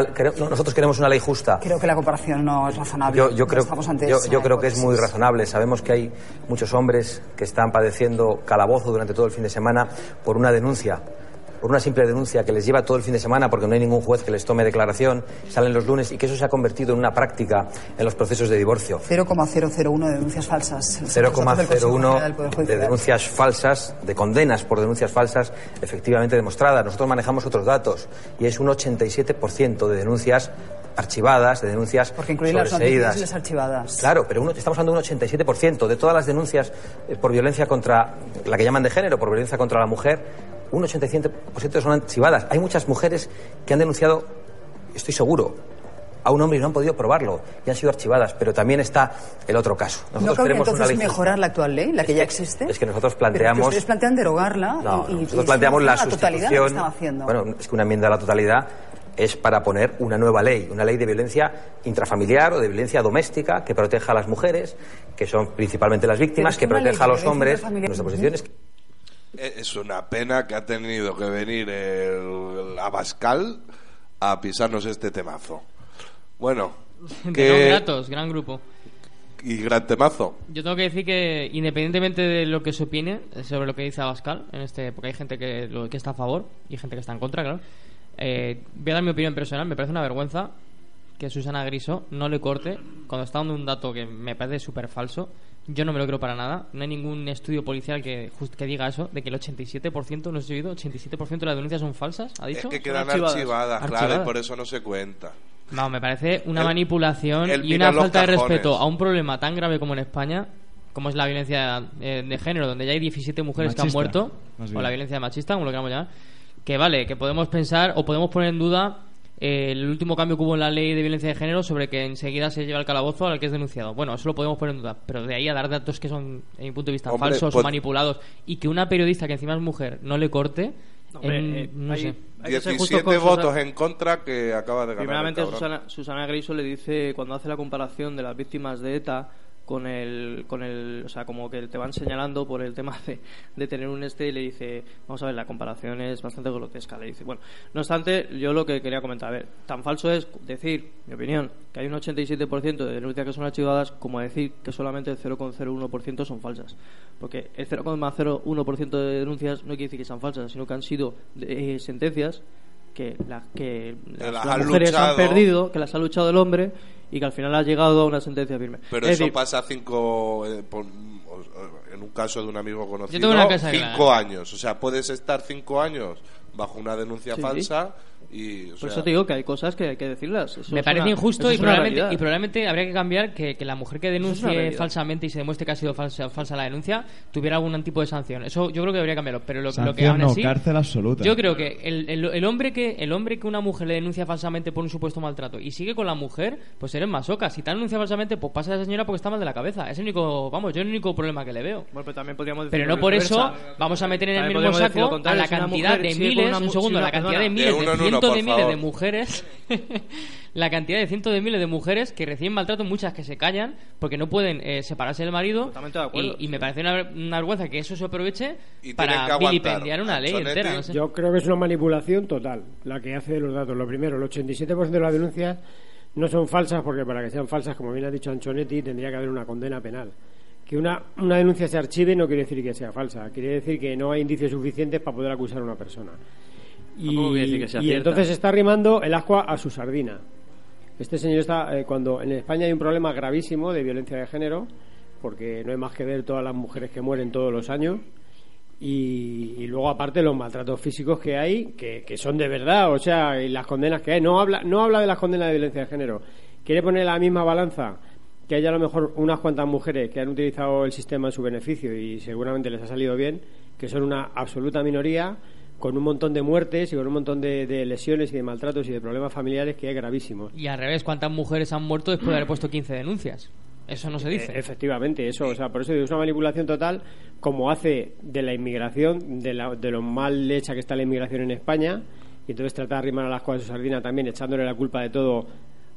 una, no, nosotros queremos una ley justa. Creo que la comparación no es razonable. Yo, yo No creo, estamos ante yo, creo que es muy razonable. Sabemos que hay muchos hombres que están padeciendo calabozo durante todo el fin de semana por una denuncia, por una simple denuncia que les lleva todo el fin de semana porque no hay ningún juez que les tome declaración, salen los lunes y que eso se ha convertido en una práctica en los procesos de divorcio. 0,001 de denuncias falsas. Los datos del Consejo General del Poder 0,01 de denuncias falsas, de condenas por denuncias falsas efectivamente demostradas. Nosotros manejamos otros datos y es un 87% de denuncias archivadas, de denuncias Porque incluyen las noticias archivadas. Claro, pero uno- estamos hablando de un 87% de todas las denuncias eh, por violencia contra la que llaman de género, por violencia contra la mujer. Un 87% son archivadas. Hay muchas mujeres que han denunciado, estoy seguro, a un hombre y no han podido probarlo y han sido archivadas. Pero también está el otro caso. ¿No Nosotros entonces ley mejorar la actual ley, la que ya existe? Es que nosotros Pero que planteamos. ustedes plantean derogarla No, y, nosotros y planteamos la la que sustitución. haciendo. Bueno, es que una enmienda a la totalidad es para poner una nueva ley, una ley de violencia intrafamiliar o de violencia doméstica que proteja a las mujeres, que son principalmente las víctimas, que es que proteja a los hombres. Nuestra posición es que Es una pena que ha tenido que venir el, Abascal a pisarnos este temazo. Bueno, que- gratos, gran grupo. y gran temazo. Yo tengo que decir que independientemente de lo que se opine sobre lo que dice Abascal, en este, porque hay gente que, lo- que está a favor y gente que está en contra, claro. eh, voy a dar mi opinión personal. Me parece una vergüenza que Susana Griso no le corte cuando está dando un dato que me parece súper falso. Yo no me lo creo para nada. No hay ningún estudio policial que, just- que diga eso, de que el 87%, no sé si he oído, 87% de las denuncias son falsas, ¿ha dicho? Es que quedan archivadas. archivadas, claro, y por eso no se cuenta. No, me parece una manipulación y una falta de respeto a un problema tan grave como en España, como es la violencia eh, de género, donde ya hay 17 mujeres que han muerto, o la violencia machista, como lo queramos llamar, que vale, que podemos pensar o podemos poner en duda eh, el último cambio que hubo en la ley de violencia de género sobre que enseguida se lleva al calabozo al que es denunciado. Bueno, eso lo podemos poner en duda, pero de ahí a dar datos que son, en mi punto de vista, Hombre, falsos pues- o manipulados y que una periodista que encima es mujer no le corte, Hombre, en- eh, no hay- sé. hay que ser justo 17 con Susana- votos en contra que acaba de ganar. Primeramente, Susana Griso le dice, cuando hace la comparación de las víctimas de ETA con el, con el, o sea, como que te van señalando por el tema de, de tener un este y le dice, vamos a ver, la comparación es bastante grotesca, le dice. Bueno, no obstante, yo lo que quería comentar, a ver, tan falso es decir, mi opinión, que hay un 87% de denuncias que son archivadas como decir que solamente el 0,01% son falsas. Porque el 0,01% de denuncias no quiere decir que sean falsas, sino que han sido eh, sentencias que, la- que las, las las han mujeres luchado. han perdido, que las ha luchado el hombre y que al final ha llegado a una sentencia firme. Pero Es eso decir, pasa cinco. eh, por- en un caso de un amigo conocido. cinco clara. años. O sea, puedes estar cinco años bajo una denuncia Sí. falsa y. o Por sea, eso te digo que hay cosas que hay que decirlas. Eso me parece una- injusto y probablemente, y probablemente habría que cambiar que, que la mujer que denuncie falsamente y se demuestre que ha sido falsa, falsa la denuncia tuviera algún tipo de sanción. Eso yo creo que debería cambiarlo. Pero lo, lo que aún no, así, cárcel absoluta. yo creo que el, el- el hombre que el hombre que una mujer le denuncia falsamente por un supuesto maltrato y sigue con la mujer, pues eres masoca. Si te denuncia falsamente, pues pasa a esa señora porque está mal de la cabeza. Es el único, vamos, yo el único problema que le veo. Bueno, pero también podríamos Pero decirlo no por eso vamos a meter en el mismo decir saco a la cantidad de miles, un segundo, la cantidad de miles, Cientos de miles de mujeres, la cantidad de cientos de miles de mujeres que reciben maltrato, muchas que se callan porque no pueden eh, separarse del marido. Totalmente de acuerdo, y, y me parece una, una vergüenza que eso se aproveche Y para vilipendiar una ley entera. No sé. Yo creo que es una manipulación total la que hace de los datos. Lo primero, el 87% de las denuncias no son falsas porque para que sean falsas, como bien ha dicho Anchonetti, tendría que haber una condena penal. Que una, una denuncia se archive no quiere decir que sea falsa, quiere decir que no hay indicios suficientes para poder acusar a una persona. Y, que entonces está arrimando el ascua a su sardina. Este señor está, eh, cuando en España hay un problema gravísimo de violencia de género, porque no hay más que ver todas las mujeres que mueren todos los años, y, y luego aparte los maltratos físicos que hay, que, que son de verdad, o sea, y las condenas que hay. No habla, no habla de las condenas de violencia de género. Quiere poner la misma balanza que haya a lo mejor unas cuantas mujeres que han utilizado el sistema en su beneficio y seguramente les ha salido bien, que son una absoluta minoría, con un montón de muertes y con un montón de, de lesiones y de maltratos y de problemas familiares que hay gravísimos. Y al revés, ¿cuántas mujeres han muerto después de haber puesto 15 denuncias? Eso no se dice. Eh, efectivamente, eso, o sea, por eso es una manipulación total, como hace de la inmigración, de, la- de lo mal hecha que está la inmigración en España, y entonces trata de arrimar a las cosas de su sardina también, echándole la culpa de todo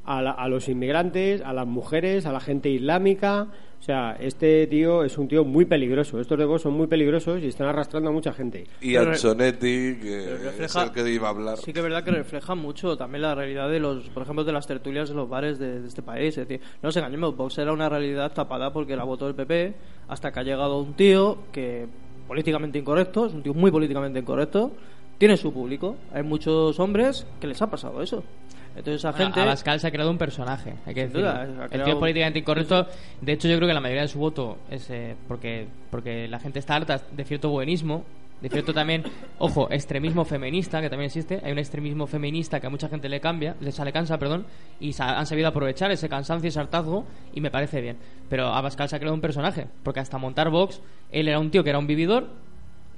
a, la- a los inmigrantes, a las mujeres, a la gente islámica. O sea, este tío es un tío muy peligroso. Estos dos son muy peligrosos y están arrastrando a mucha gente. Y Pero- Anchonetti, que pero es refleja- el que iba a hablar. Sí que es verdad que refleja mucho también la realidad de los, por ejemplo, de las tertulias de los bares de, de este país. Es decir, no nos engañemos, Vox era una realidad tapada porque la votó el PP hasta que ha llegado un tío que políticamente incorrecto, es un tío muy políticamente incorrecto, tiene su público. Hay muchos hombres que les ha pasado eso. Entonces esa Bueno, gente... Abascal se ha creado un personaje, hay que decirlo. duda, El tío es políticamente incorrecto. De hecho, yo creo que la mayoría de su voto es eh, porque, porque la gente está harta de cierto buenismo, de cierto también, ojo, extremismo feminista, que también existe. Hay un extremismo feminista que a mucha gente le cambia, le sale cansa, perdón, y han sabido aprovechar ese cansancio y ese hartazgo, y me parece bien. Pero Abascal se ha creado un personaje, porque hasta montar Vox, él era un tío que era un vividor,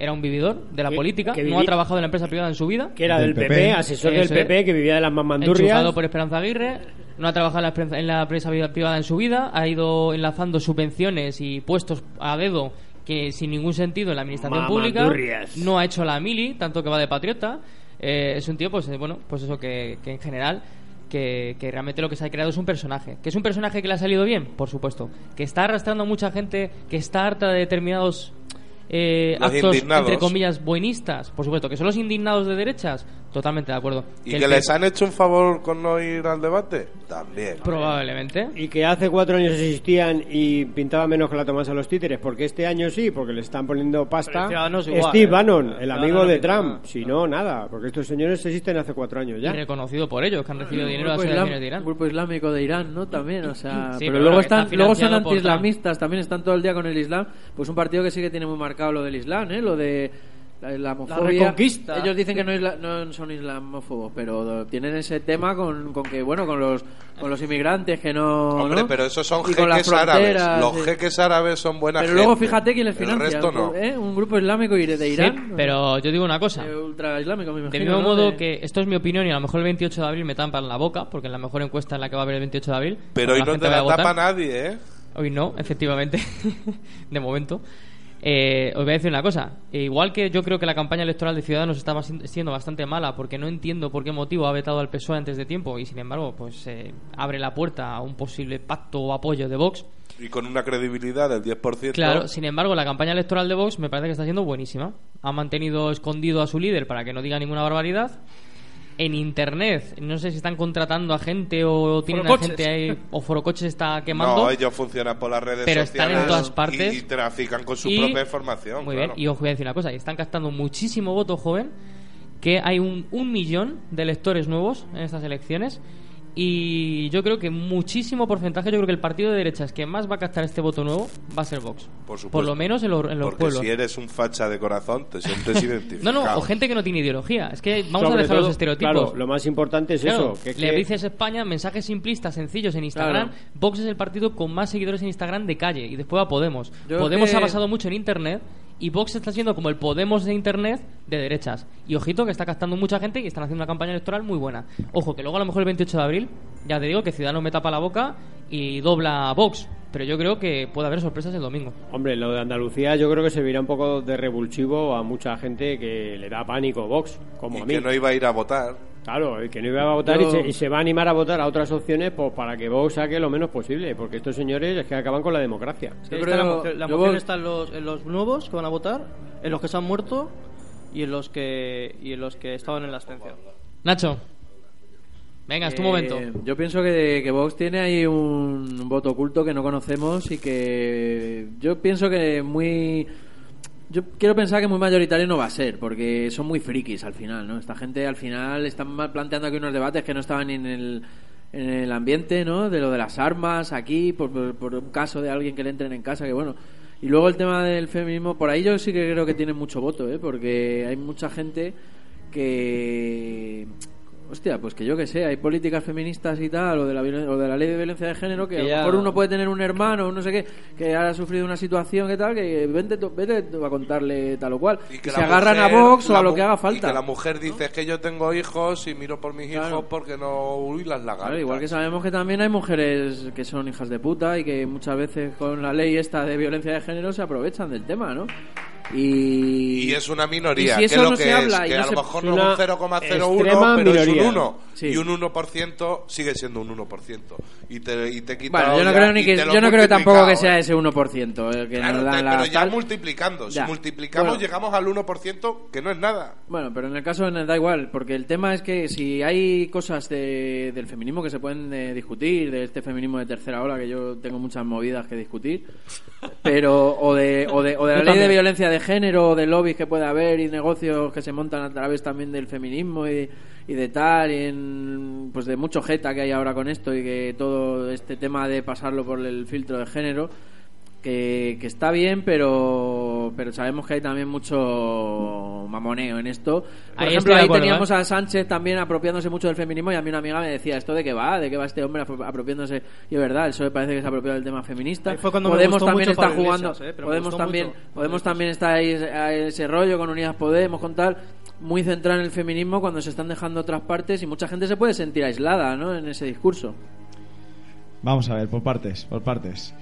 era un vividor de la Que- política, que no ha trabajado en la empresa privada en su vida. Que era del, PP, asesor del es. PP, que vivía de las mamandurrias. Enchufado por Esperanza Aguirre, no ha trabajado en la, prensa- en la empresa privada en su vida, ha ido enlazando subvenciones y puestos a dedo que sin ningún sentido en la administración pública, Mamandurrias. no ha hecho la mili, tanto que va de patriota. Eh, es un tío, pues eh, bueno, pues eso que, que en general que, que realmente lo que se ha creado es un personaje. ¿Que es un personaje que le ha salido bien? Por supuesto. ¿Que está arrastrando a mucha gente que está harta de determinados eh, actos, entre comillas, buenistas? Por supuesto. ¿Que son los indignados de derechas? Totalmente de acuerdo. ¿Y que les han hecho un favor con no ir al debate? También. Probablemente. Y que hace cuatro años existían y pintaba menos que la Tomás a los títeres, porque este año sí, porque le están poniendo pasta. Igual, Steve ¿eh? Bannon, el amigo no de Trump. Si no, nada, porque estos señores existen hace cuatro años ya. Y reconocido por ellos, que han recibido dinero de las islam- de Irán. grupo islámico de Irán, ¿no? También, o sea, Sí, pero, pero luego está están, luego son anti-islamistas, también están todo el día con el Islam. Pues un partido que sí que tiene muy marcado lo del Islam, ¿eh? Lo de la, la homofobia. reconquista. Ellos dicen que no, isla- no son islamófobos, pero tienen ese tema con, con que, bueno, con los, con los inmigrantes que no. Hombre, ¿no? pero esos son Y jeques árabes. Los sí. jeques árabes son buenas Pero luego gente. fíjate quién les El financia. resto no. ¿eh? Un grupo islámico y de Irán. Sí, pero yo digo una cosa. Ultra islámico, me imagino. mismo ¿no? modo De- que esto es mi opinión y a lo mejor el 28 de abril me tapan la boca, porque es la mejor encuesta en la que va a haber el 28 de abril. Pero hoy la no te la tapa nadie, ¿eh? Hoy no, efectivamente, de momento. Eh, os voy a decir una cosa. Igual que yo creo que la campaña electoral de Ciudadanos estaba siendo bastante mala porque no entiendo por qué motivo ha vetado al PSOE antes de tiempo y sin embargo pues eh, abre la puerta a un posible pacto o apoyo de Vox. Y con una credibilidad del 10%. Claro, sin embargo, la campaña electoral de Vox me parece que está siendo buenísima. Ha mantenido escondido a su líder para que no diga ninguna barbaridad. En internet, no sé si están contratando a gente o tienen a gente ahí, o Forocoches está quemando. No, ellos funcionan por las redes Pero están sociales en todas partes. y, y trafican con su Y- propia información. Muy claro. bien, y os voy a decir una cosa, y están captando muchísimo voto joven, que hay un, un millón de electores nuevos en estas elecciones, y yo creo que muchísimo porcentaje, yo creo que el partido de derechas que más va a captar este voto nuevo va a ser Vox. Por supuesto. lo menos en, los- en los Porque pueblos. si eres un facha de corazón, te sientes No, identificado. no, o gente que no tiene ideología. Es que vamos Sobre a dejar todo, los estereotipos. Claro, lo más importante es Claro, eso. Que es le que- dices España, mensajes simplistas, sencillos en Instagram. Claro. Vox es el partido con más seguidores en Instagram de calle. Y después va Podemos. Yo Podemos que- ha basado mucho en Internet. Y Vox está siendo como el Podemos de Internet de derechas. Y ojito que está captando mucha gente y están haciendo una campaña electoral muy buena. Ojo, que luego a lo mejor el 28 de abril, ya te digo que Ciudadanos me tapa la boca y dobla a Vox. Pero yo creo que puede haber sorpresas el domingo. Hombre, lo de Andalucía yo creo que servirá un poco de revulsivo a mucha gente que le da pánico Vox, como y a mí. que no iba a ir a votar. Claro, el que no iba a votar Yo- y, se, y se va a animar a votar a otras opciones pues, para que Vox saque lo menos posible, porque estos señores es que acaban con la democracia. Sí, Yo la creo- moción, la yo moción está en los, en los nuevos que van a votar, en los que se han muerto y en los que y en los que estaban en la abstención. Nacho. Venga, es tu Eh, momento. Yo pienso que, que Vox tiene ahí un voto oculto que no conocemos y que yo pienso que muy... Yo quiero pensar que muy mayoritario no va a ser, porque son muy frikis al final, ¿no? Esta gente al final están planteando aquí unos debates que no estaban en el, en el ambiente, ¿no? De lo de las armas aquí, por, por, por un caso de alguien que le entren en casa, que bueno... Y luego el tema del feminismo, por ahí yo sí que creo que tiene mucho voto, ¿eh? Porque hay mucha gente que hostia pues que yo que sé hay políticas feministas y tal o de la violen- o de la ley de violencia de género que, Que a lo ya- mejor uno puede tener un hermano o no sé qué que ha sufrido una situación que tal que vente vete a contarle tal o cual Y y que se la agarran mujer- a Vox o a lo que haga Y falta que la mujer dice "Es que yo tengo hijos y miro por mis hijos porque no huí las lagartas. Claro, igual que sabemos que también hay mujeres que son hijas de puta y que muchas veces con la ley esta de violencia de género se aprovechan del tema, ¿no? Y, Y es una minoría, Y si que eso es lo no que se es, habla y que no a se- lo mejor es no es una un 0,01, extrema pero es minoría. Un 1. Sí. Y un 1% sigue siendo un 1%. Y te, y te quita Bueno, yo no ya- creo ni que yo no creo tampoco que sea ¿eh? ese 1% el que Claro, nos dan te- la pero ya tal. multiplicando. Ya. Si multiplicamos, Bueno. llegamos al 1%, que no es nada. Bueno, pero en el caso en- da igual, porque el tema es que si hay cosas de- del feminismo que se pueden eh, discutir, de este feminismo de tercera ola, que yo tengo muchas movidas que discutir, pero o de, o de, o de la Yo ley de violencia de género, o de lobbies que puede haber y negocios que se montan a través también del feminismo y, y de tal, y en, pues de mucho jeta que hay ahora con esto y que todo este tema de pasarlo por el filtro de género, que, que está bien, pero pero, sabemos que hay también mucho mamoneo en esto. Por Ahí ejemplo, ahí acuerdo, teníamos ¿eh? a Sánchez también apropiándose mucho del feminismo y a mí una amiga me decía, ¿esto de qué va? ¿De qué va este hombre apro- apropiándose? Y es verdad, el PSOE parece que se ha apropiado del tema feminista. Ahí fue cuando me Podemos también está jugando, Iglesias, ¿eh? Me Podemos también, mucho. Podemos también estar ahí a ese rollo con Unidas Podemos, con tal, muy centrado en el feminismo cuando se están dejando otras partes y mucha gente se puede sentir aislada, ¿no? En ese discurso. Vamos a ver, por partes, por partes.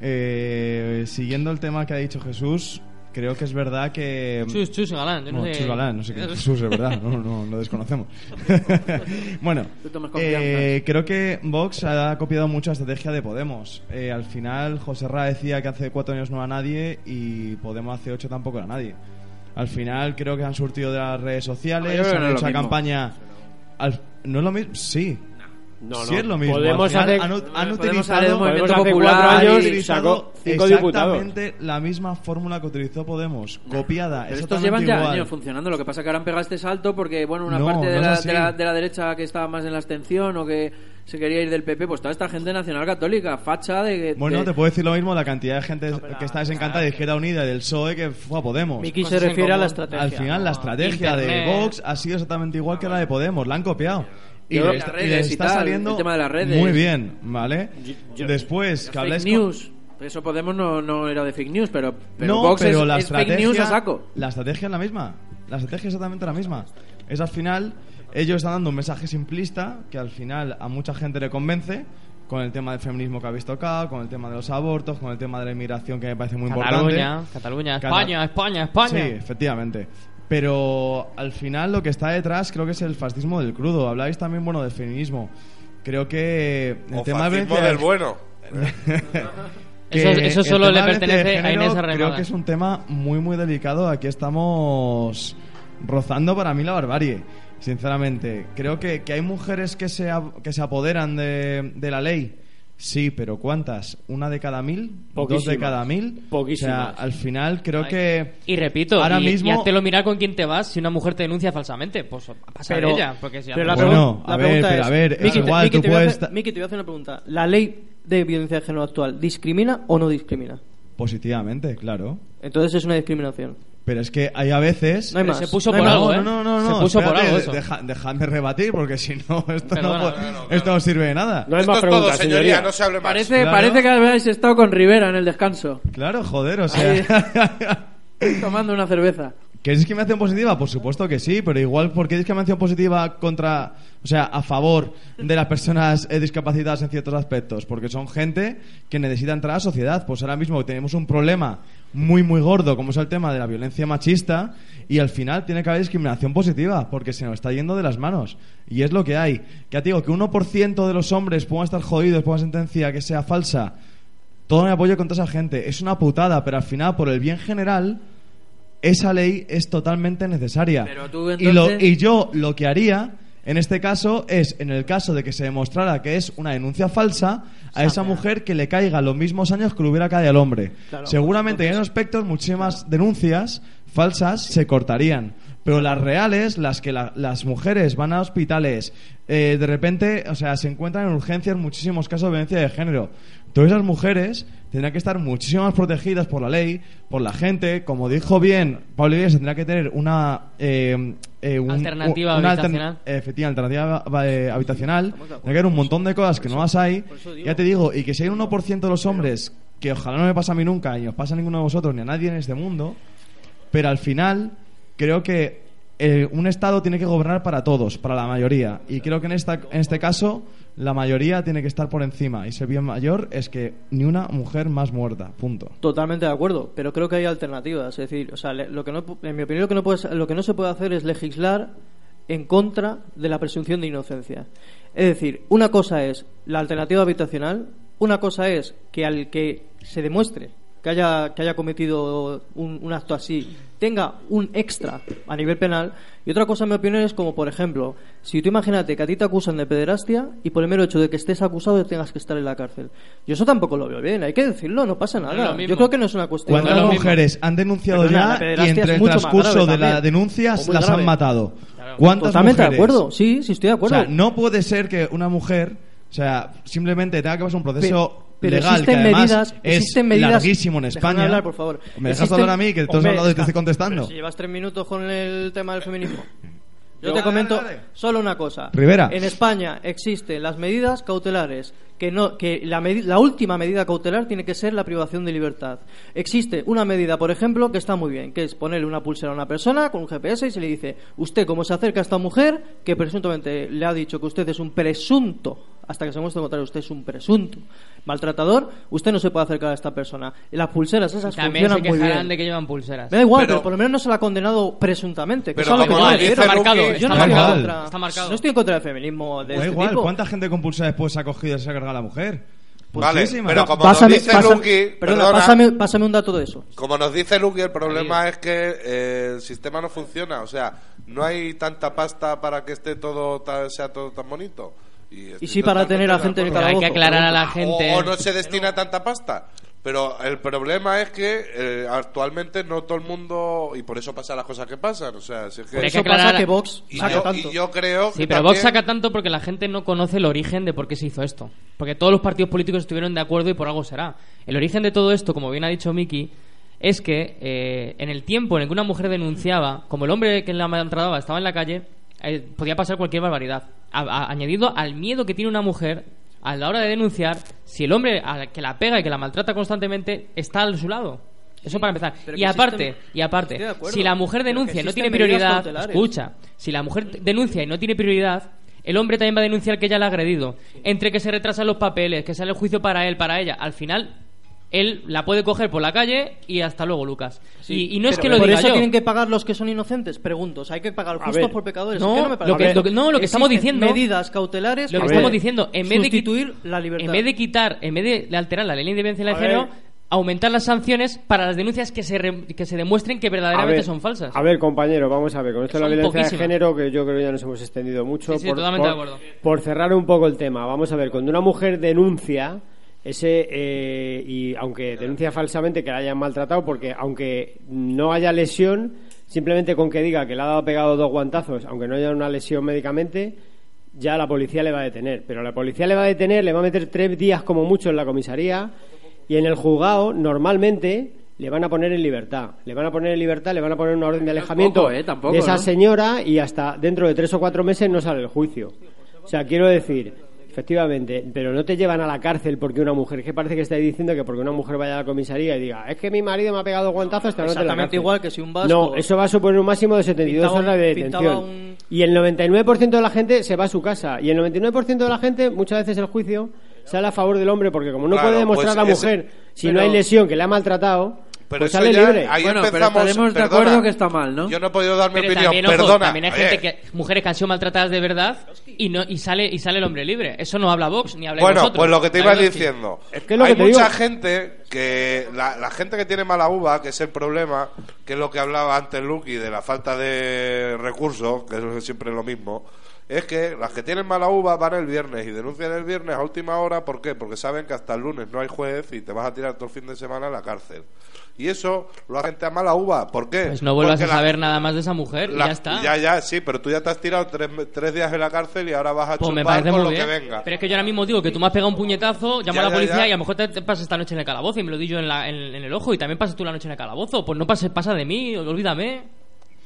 Eh, siguiendo el tema que ha dicho Jesús, creo que es verdad que... Chus, Chus Galán, yo no Bueno, sé- Chus Galán, no sé qué es Jesús, es verdad, no, no, lo desconocemos. bueno, eh, creo que Vox ha copiado mucho la estrategia de Podemos. Eh, al final, José Ra decía que hace cuatro años no era nadie y Podemos hace ocho tampoco era nadie. Al final creo que han surtido de las redes sociales, han no hecho la campaña... al- ¿No es lo mismo? Sí. No, no. es lo mismo. Podemos Al final hacer- han, han Podemos utilizado hacer el movimiento popular y- años utilizado sacó cinco diputados. exactamente la misma fórmula que utilizó Podemos, copiada. Pero estos llevan ya igual. años funcionando. Lo que pasa es que ahora han pegado este salto porque, bueno, una No, parte de, no la, de, la, de la derecha que estaba más en la abstención o que se quería ir del PP, pues toda esta gente nacional católica, facha de. Bueno, de- te puedo decir lo mismo, la cantidad de gente que está desencantada de Izquierda Unida y del PSOE que fue a Podemos. Miki se refiere a la estrategia. Al final, la estrategia de. Vox ha sido exactamente igual que la de Podemos, la han copiado. Y, Yo- le está, y les y está tal, saliendo el tema de las redes. muy bien, ¿vale? Después, que fake habláis con- news. Eso Podemos no, no era de fake news, pero, pero no, Vox pero es, la es estrategia, fake news a saco. La estrategia es la misma. La estrategia es exactamente la misma. Es al final, ellos están dando un mensaje simplista que al final a mucha gente le convence con el tema del feminismo que habéis tocado, con el tema de los abortos, con el tema de la inmigración que me parece muy Cataluña, importante. Cataluña, Cata- España, España, España. Sí, efectivamente. Pero al final lo que está detrás creo que es el fascismo del crudo. Habláis también, bueno, del feminismo. Creo que el O tema fascismo del bueno. que Eso- eso solo le pertenece a Inés Arremada. Creo que es un tema muy, muy delicado. Aquí estamos rozando para mí la barbarie, sinceramente. Creo que, que hay mujeres que se, ap- que se apoderan de, de la ley. Sí, pero ¿cuántas? ¿Una de cada mil? ¿Dos de cada mil? Poquísimas. O sea, al final creo que... Y repito, Ahora y, mismo- y háztelo mirar con quién te vas si una mujer te denuncia falsamente. Pues pasa Pero- ella. Porque si pero la, Bueno, la a ver, pregunta pero es, a ver, es Miki, te- igual, Miki, tú te voy a puedes hacer- ta- Miki, te voy a hacer una pregunta. ¿La ley de violencia de género actual discrimina o no discrimina? Positivamente, claro. Entonces es una discriminación. Pero es que hay a veces... No hay Pero más. se puso No por algo, no, ¿eh? no, no, no, Se puso por espérate, algo eso. deja- dejadme rebatir porque si no esto, no, Perdona. puede- esto no sirve de nada. No hay Esto más es todo, preguntas, señoría, señoría. no se hable más. Parece, Claro. parece que habéis estado con Rivera en el descanso, Claro, joder, o sea... tomando una cerveza. ¿Que es discriminación positiva? Por supuesto que sí, pero igual, ¿por qué discriminación positiva contra, o sea, a favor de las personas eh, discapacitadas en ciertos aspectos? Porque son gente que necesita entrar a la sociedad. Pues ahora mismo tenemos un problema muy, muy gordo, como es el tema de la violencia machista, y al final tiene que haber discriminación positiva, porque se nos está yendo de las manos. Y es lo que hay. Que te digo, que 1% de los hombres puedan estar jodidos por una sentencia que sea falsa, todo mi apoyo contra esa gente. Es una putada, pero al final, por el bien general, esa ley es totalmente necesaria. Pero tú, y, lo- entonces- y yo lo que haría en este caso es, en el caso de que se demostrara que es una denuncia falsa, a esa mujer que le caiga los mismos años que le hubiera caído al hombre. Claro. Seguramente en esos aspectos muchísimas denuncias falsas se cortarían. Pero las reales, las que la- las mujeres van a hospitales, eh, de repente, o sea, se encuentran en urgencias muchísimos casos de violencia de género. Todas esas mujeres tendrán que estar muchísimo más protegidas por la ley, por la gente. Como dijo bien Pablo Iglesias, tendrá que tener una... eh, eh, un- Alternativa una habitacional. efectivamente, alternativa eh, habitacional. Tiene que haber un montón de cosas que no las hay. Ya te digo, y que si hay un 1% de los hombres, que ojalá no me pase a mí nunca, ni os pasa a ninguno de vosotros, ni a nadie en este mundo, pero al final creo que eh, un Estado tiene que gobernar para todos, para la mayoría. Y creo que en, esta, en este caso la mayoría tiene que estar por encima. Y ser bien mayor es que ni una mujer más muerta. Punto. Totalmente de acuerdo, pero creo que hay alternativas. Es decir, o sea, lo que no, en mi opinión, lo que, no puede- lo que no se puede hacer es legislar en contra de la presunción de inocencia. Es decir, una cosa es la alternativa habitacional, una cosa es que al que se demuestre que haya, que haya cometido un acto así tenga un extra a nivel penal y otra cosa en mi opinión es como por ejemplo si tú imagínate que a ti te acusan de pederastia y por el mero hecho de que estés acusado tengas que estar en la cárcel yo eso tampoco lo veo bien hay que decirlo no pasa nada yo creo que no es una cuestión ¿Cuántas lo mismo. mujeres han denunciado Perdona, la ya y entre el transcurso de las también. denuncias O muy las grave. han matado? ¿Cuántas totalmente de mujeres? acuerdo sí sí estoy de O acuerdo sea, no puede ser que una mujer, o sea, simplemente tenga que pasar un proceso Pero legal, existen que además medidas- es existen medidas- larguísimo en España. hablar, por favor. ¿Me dejas Existen- hablar a mí, que tú has Hombre, hablado y te estoy contestando? pero si llevas tres minutos con el tema del feminismo. Yo te comento solo una cosa. Rivera. En España existen las medidas cautelares que no que la, medi- la última medida cautelar tiene que ser la privación de libertad. Existe una medida, por ejemplo, que está muy bien, que es ponerle una pulsera a una persona con un GPS y se le dice, usted como se acerca a esta mujer que presuntamente le ha dicho que usted es un presunto, hasta que se muestre contrario, usted es un presunto maltratador, usted no se puede acercar a esta persona. Las pulseras esas También se funcionan muy quejarán bien. de que llevan pulseras. Me da igual, Pero- pero, por lo menos no se la ha condenado presuntamente. Que Pero es que como yo me dice refiero. está marcado, Yo está no estoy marcado. contra- Está marcado. No estoy en contra del feminismo de Da este igual, tipo. ¿cuánta gente con pulsera después se ha cogido y se ha cargado a la mujer? Vale, Muchísima. pero como Pásame, nos dice pásame- Lucky, perdona, perdona, pásame, pásame un dato de eso. como nos dice Lucky, el problema es que eh, el sistema no funciona. O sea, no hay tanta pasta para que esté todo sea todo tan bonito. Y, sí para tener a gente en el hay que aclarar a la gente. O, no se destina tanta pasta. Pero el problema es que eh, actualmente no todo el mundo. Y por eso pasan las cosas que pasan. O sea, si es que. Pero que pasa aclarar- que Vox y, saca yo, tanto. y yo creo Sí, que pero Vox saca tanto porque la gente no conoce el origen de por qué se hizo esto. Porque todos los partidos políticos estuvieron de acuerdo y por algo será. El origen de todo esto, como bien ha dicho Miki, es que eh, en el tiempo en el que una mujer denunciaba, como el hombre que la maltrataba estaba en la calle, eh, podía pasar cualquier barbaridad. A- a- añadido al miedo que tiene una mujer a la hora de denunciar, si el hombre al que la pega y que la maltrata constantemente está a su lado. Eso para empezar. Y aparte, existen- y aparte, si la mujer denuncia y no tiene prioridad, escucha, si la mujer denuncia y no tiene prioridad, el hombre también va a denunciar que ella la ha agredido. Entre que se retrasan los papeles, que sale el juicio para él, para ella, al final él la puede coger por la calle y hasta luego, Lucas. y, y no es que lo ¿Por diga eso yo. tienen que pagar los que son inocentes? Pregunto. O sea, hay que pagar justos ver. por pecadores. No, Es me parece- lo que- lo que- no, lo que estamos diciendo- medidas cautelares Lo que estamos diciendo, en vez de la libertad. En vez de quitar, en vez de alterar la ley de violencia de género, aumentar las sanciones para las denuncias que se, re- que se demuestren que verdaderamente ver, son falsas. A ver, compañero, vamos a ver. Con esto de la violencia de género, que yo creo que ya nos hemos extendido mucho. Sí, sí, por, totalmente por- de acuerdo. por cerrar un poco el tema, vamos a ver. Cuando una mujer denuncia, ese eh, y aunque denuncia falsamente que la hayan maltratado, porque aunque no haya lesión, simplemente con que diga que le ha dado pegado dos guantazos, aunque no haya una lesión médicamente, ya la policía le va a detener. Pero la policía le va a detener, le va a meter tres días como mucho en la comisaría y en el juzgado normalmente le van a poner en libertad. Le van a poner en libertad, le van a poner una orden de alejamiento Tampoco, ¿eh? Tampoco, de esa ¿no? señora y hasta dentro de tres o cuatro meses no sale el juicio. O sea, quiero decir, efectivamente, pero no te llevan a la cárcel porque una mujer, es que parece que estáis diciendo que porque una mujer vaya a la comisaría y diga, es que mi marido me ha pegado guantazos, a la Exactamente cárcel". igual que si un vasco No, eso va a suponer un máximo de 72 pintaba un- horas de detención. un- Y el 99% de la gente se va a su casa. Y el 99% de la gente, muchas veces el juicio sale a favor del hombre porque como no Claro, puede demostrar pues la ese- mujer si no hay lesión que le ha maltratado, Pero pues sale ya- libre. ahí Bueno, pero empezamos, estaremos de acuerdo que está mal, ¿no? Yo no he podido dar mi Pero opinión, también, ojo, perdona. también hay eh, gente que mujeres que han sido maltratadas de verdad y no y sale y sale el hombre libre. Eso no habla Vox ni habla Bueno, vosotros. pues lo que te iba diciendo. Es que es lo Hay que te mucha digo. gente que. La, la gente que tiene mala uva, que es el problema, que es lo que hablaba antes Lucky de la falta de recursos, que es siempre lo mismo. Es que las que tienen mala uva van el viernes y denuncian el viernes a última hora. ¿Por qué? Porque saben que hasta el lunes no hay juez y te vas a tirar todo el fin de semana a la cárcel. Y eso lo hace gente a mala uva. ¿Por qué? Pues no vuelvas Porque a la- saber nada más de esa mujer y ya está. Ya, ya, sí, pero tú ya te has tirado tres, tres días en la cárcel y ahora vas a Pues chupar con lo bien. que venga. Pero es que yo ahora mismo digo que tú me has pegado un puñetazo, llamo Ya, a la ya, policía ya. y a lo mejor te, te pasas esta noche en el calabozo y me lo di yo en, la- en- en el ojo y también pasas tú la noche en el calabozo. Pues no pase, pasa de mí, olvídame.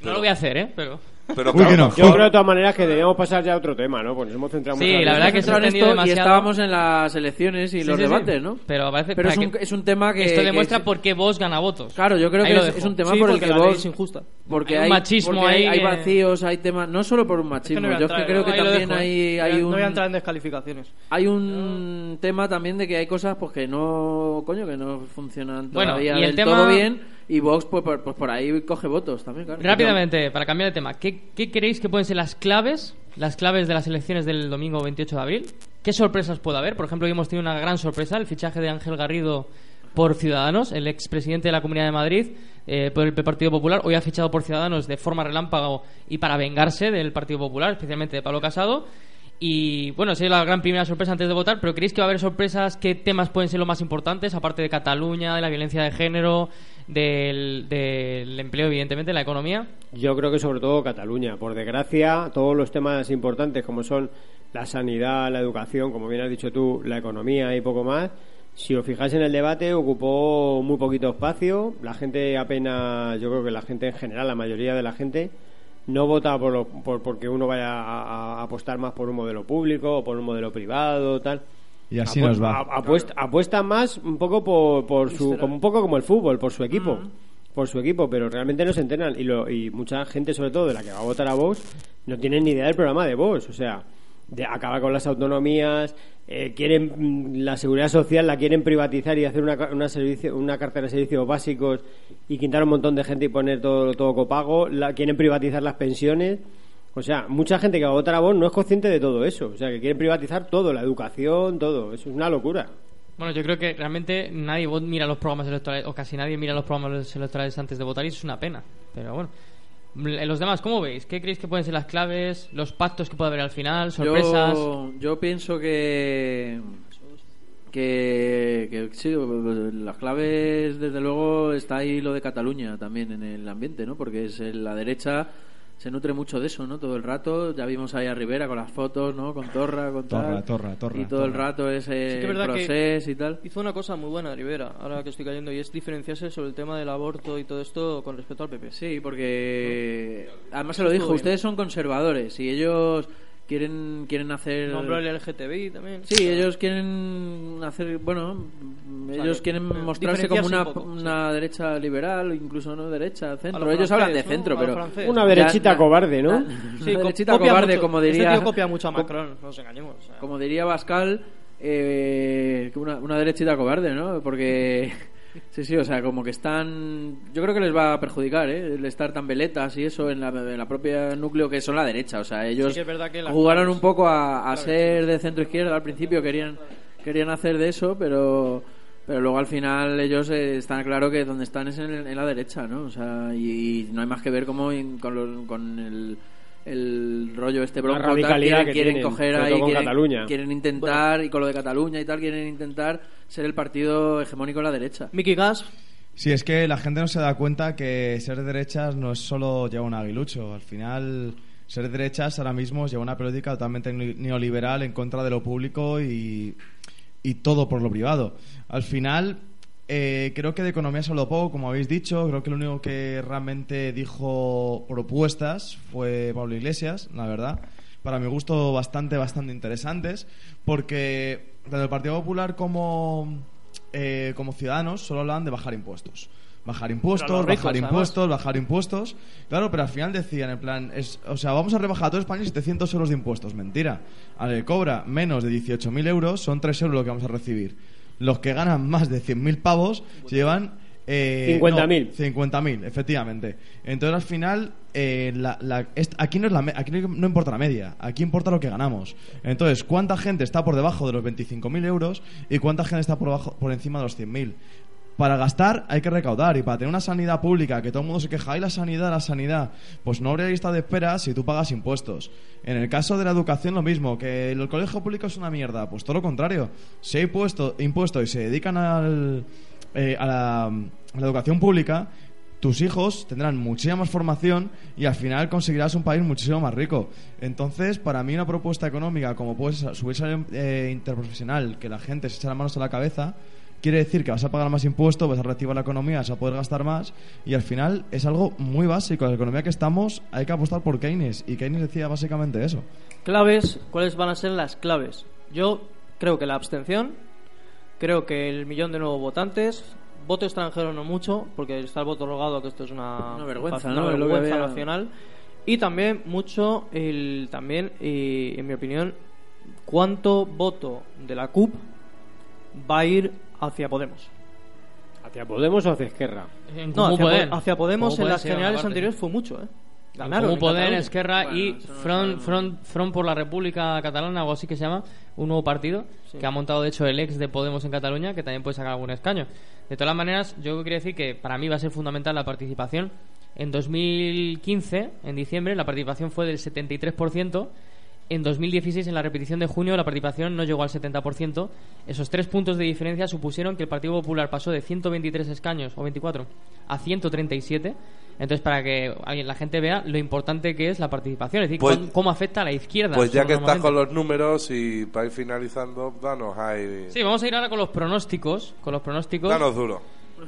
No lo voy a hacer, ¿eh? Pero... Pero que no. Yo creo de todas maneras que deberíamos pasar ya a otro tema, ¿no? Pues nos hemos centrado Sí, mucho en la verdad que se ha entrado en extendido esto y demasiado. estábamos en las elecciones y Sí, los sí, sí. debates, ¿no? Pero parece Pero es un, que- es un tema que... Esto que demuestra es- por qué Vox gana votos. Claro, yo creo Ahí que es, es un tema Sí, por el que la ley vos... es injusta. Porque Hay un machismo porque ahí hay que- vacíos, hay temas... No solo por un machismo, no yo es que entrar, creo que también ¿eh? hay, No hay un... No voy a entrar en descalificaciones. Hay un tema también de que hay cosas pues que no coño que no funcionan Bueno, todavía y el del tema- todo bien y Vox pues, por- pues por ahí coge votos también. Rápidamente, para cambiar de tema, ¿qué, qué creéis que pueden ser las claves, las claves de las elecciones del domingo 28 de abril? ¿Qué sorpresas puede haber? Por ejemplo, hoy hemos tenido una gran sorpresa, el fichaje de Ángel Garrido por Ciudadanos, el expresidente de la Comunidad de Madrid, eh, por el Partido Popular. Hoy ha fichado por Ciudadanos de forma relámpago y para vengarse del Partido Popular, especialmente de Pablo Casado. Y bueno, es la gran primera sorpresa antes de votar, pero ¿creéis que va a haber sorpresas? ¿Qué temas pueden ser los más importantes? Aparte de Cataluña, de la violencia de género, del, del empleo, evidentemente, de la economía. Yo creo que sobre todo Cataluña. Por desgracia, todos los temas importantes como son la sanidad, la educación, como bien has dicho tú, la economía y poco más, si os fijáis en el debate, ocupó muy poquito espacio. La gente apenas, yo creo que la gente en general, la mayoría de la gente, no vota por, lo- por porque uno vaya a, a apostar más por un modelo público o por un modelo privado, tal. Y así Apu- nos va. a- apuesta, apuesta más un poco por, por su, como un poco como el fútbol, por su equipo, por su equipo, pero realmente no se enteran y, lo, y mucha gente, sobre todo de la que va a votar a Vox, no tienen ni idea del programa de Vox, o sea, de, acaba con las autonomías, eh, quieren mm, la seguridad social la quieren privatizar y hacer una, una, servicio, una cartera de servicios básicos y quitar un montón de gente y poner todo, todo copago, la, quieren privatizar las pensiones. O sea, mucha gente que va a votar a Vox no es consciente de todo eso. O sea, que quieren privatizar todo, la educación, todo. Eso es una locura. Bueno, yo creo que realmente nadie mira los programas electorales, o casi nadie mira los programas electorales antes de votar y es una pena. Pero bueno. Los demás, ¿cómo veis? ¿Qué creéis que pueden ser las claves? ¿Los pactos que puede haber al final? ¿Sorpresas? Yo, yo pienso que, que, que sí, las claves, desde luego, está ahí lo de Cataluña también en el ambiente, ¿no? Porque es la derecha se nutre mucho de eso, ¿no? Todo el rato. Ya vimos ahí a Rivera con las fotos, ¿no? Con Torra, con Torra, tal. Torra, Torra, Y todo el rato ese Sí que es verdad que proceso y tal. hizo una cosa muy buena Rivera, ahora que estoy cayendo, y es diferenciarse sobre el tema del aborto y todo esto con respecto al PP. Sí, porque además se lo dijo, ustedes son conservadores y ellos quieren quieren hacer Nombró el LGTBI también. Sí, ellos quieren hacer, bueno, ellos quieren mostrarse como una, un poco, una derecha liberal o incluso no derecha, A centro. lo Ellos hablan de francés, ¿no? centro, A lo pero francés. Una derechita ya- cobarde, ¿no? Sí, una derechita copia cobarde, mucho. como Este diría tío copia mucho a Macron, no nos engañemos. o sea. como diría Pascal, eh, que una, una derechita cobarde, ¿no? Porque sí, sí, o sea, como que están, yo creo que les va a perjudicar, ¿eh? El estar tan veletas y eso en la, en la propia núcleo que son la derecha, o sea, ellos Sí que que jugaron un poco a, a ser de centro izquierda al principio, querían querían hacer de eso, pero pero luego al final ellos eh, están claro que donde están es en, en la derecha, ¿no? O sea, y, y no hay más que ver cómo in- con, los- con el, el rollo este La bronco tal, quieren, que quieren tienen, coger ahí quieren, Cataluña. quieren intentar y con lo de Cataluña y tal quieren intentar ser el partido hegemónico de la derecha. Mickey Gas, Sí, es que la gente no se da cuenta que ser de derechas no es solo llevar un aguilucho. Al final, ser de derechas ahora mismo lleva una política totalmente ne- neoliberal en contra de lo público y, y todo por lo privado. Al final, eh, creo que de economía se habló poco, como habéis dicho. Creo que lo único que realmente dijo propuestas fue Pablo Iglesias, la verdad. Para mi gusto, bastante, bastante interesantes. Porque tanto el Partido Popular como, eh, como Ciudadanos solo hablaban de bajar impuestos. Bajar impuestos, ricos, bajar además. impuestos, bajar impuestos. Claro, pero al final decían, en plan, es, o sea, vamos a rebajar a todo España 700 euros de impuestos. Mentira. Al que cobra menos de 18.000 euros, son 3 euros lo que vamos a recibir. Los que ganan más de 100.000 pavos se llevan... Eh, 50.000. no, 50.000, efectivamente. Entonces, al final, eh, la- la- aquí, no es la aquí no importa la media, aquí importa lo que ganamos. Entonces, ¿cuánta gente está por debajo de los 25.000 euros y cuánta gente está por, debajo, por encima de los 100.000? Para gastar hay que recaudar y para tener una sanidad pública que todo el mundo se queja, ¡ay, la sanidad, la sanidad! Pues no habría lista de espera si tú pagas impuestos. En el caso de la educación lo mismo, que el colegio público es una mierda, pues todo lo contrario. Si hay puesto, impuestos y se dedican al, eh, a, la, educación pública, tus hijos tendrán muchísima más formación y al final conseguirás un país muchísimo más rico. Entonces, para mí una propuesta económica como puede ser subirse al eh, interprofesional, que la gente se eche las manos a la cabeza, quiere decir que vas a pagar más impuestos, vas a reactivar la economía, vas a poder gastar más y al final es algo muy básico. En la economía que estamos hay que apostar por Keynes y Keynes decía básicamente eso. claves, ¿cuáles van a ser las claves? Yo creo que la abstención, creo que el millón de nuevos votantes, voto extranjero no mucho, porque está el voto rogado, que esto es una, Una vergüenza, una ¿no? Es lo que vergüenza había- nacional. Y también mucho, el también, eh, en mi opinión, cuánto voto de la CUP va a ir hacia Podemos. ¿Hacia Podemos o hacia Esquerra? En No, hacia. Po- hacia Podemos en las generales anteriores fue mucho, ¿eh? Ganaron. Comú en Podem, Cataluña. Esquerra Bueno, y no Front. Front, Front por la República Catalana, algo así que se llama, un nuevo partido que ha montado de hecho el ex de Podemos en Cataluña, que también puede sacar algún escaño. De todas maneras, yo quería decir que para mí va a ser fundamental la participación. En 2015, en diciembre, la participación fue del 73%. En 2016, en la repetición de junio, la participación no llegó al 70%. Esos tres puntos de diferencia supusieron que el Partido Popular pasó de 123 escaños, o 24, a 137. Entonces, para que la gente vea lo importante que es la participación, es decir, Pues- cómo afecta a la izquierda. Pues ya que estás con los números y para ir finalizando, danos ahí. Sí, vamos a ir ahora con los pronósticos. Con los pronósticos. Danos duro.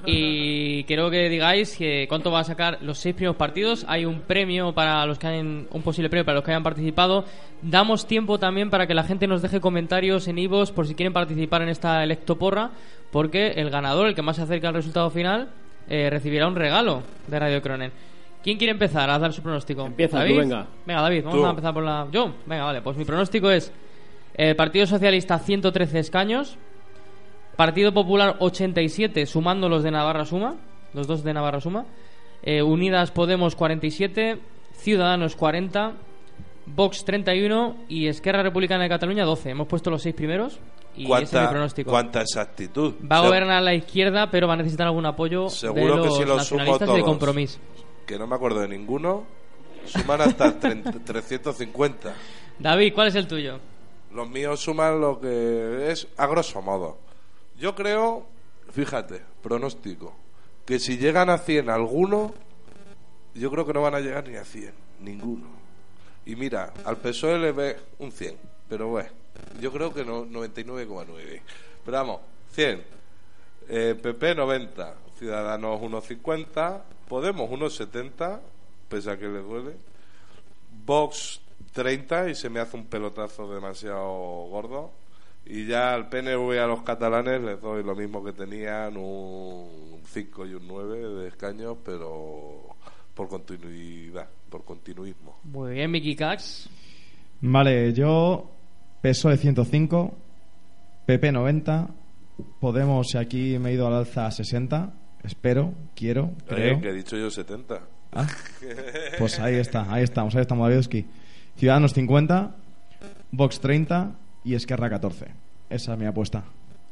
Y quiero que digáis que cuánto va a sacar los seis primeros partidos. Hay un premio para los que hayan, un posible premio para los que hayan participado. Damos tiempo también para que la gente nos deje comentarios en Ivos por si quieren participar en esta electoporra, porque el ganador, el que más se acerca al resultado final, eh, recibirá un regalo de Radio Cronen. ¿Quién quiere empezar a dar su pronóstico? Empieza tú, ¿David? venga. Venga, David, vamos Tú. a empezar por la. Yo, venga, vale. Pues mi pronóstico es: el Partido Socialista 113 escaños, Partido Popular 87, sumando los de Navarra Suma, los dos de Navarra Suma. Eh, Unidas Podemos 47, Ciudadanos 40, Vox 31 y Esquerra Republicana de Cataluña 12. Hemos puesto los seis primeros y ese es mi ¿Cuánta, pronóstico. cuánta exactitud. Va a gobernar la izquierda, pero va a necesitar algún apoyo de Seguro los que si los nacionalistas y de todos, compromiso. que no me acuerdo de ninguno, suman hasta 30 350. David, ¿cuál es el tuyo? Los míos suman lo que es a grosso modo. Yo creo, fíjate, pronóstico, que si llegan a 100 alguno, yo creo que no van a llegar ni a 100, ninguno. Y mira, al PSOE le ve un 100, pero bueno, yo creo que no, 99,9. Pero vamos, 100. Eh, PP 90, Ciudadanos 1,50, Podemos 1,70, pese a que le duele. Vox 30 y se me hace un pelotazo demasiado gordo. Y ya al PNV y a los catalanes les doy lo mismo que tenían, un 5 y un 9 de escaños, pero por continuidad, por continuismo. Muy bien, Mickey Cax. Vale, yo PSOE 105, PP 90, Podemos y aquí me he ido al alza a 60, espero, quiero, creo. Eh, que he dicho yo 70. Ah, Pues ahí está, ahí estamos, ahí estamos, Davidowski. Ciudadanos 50, Vox 30 y Esquerra 14. Esa es mi apuesta.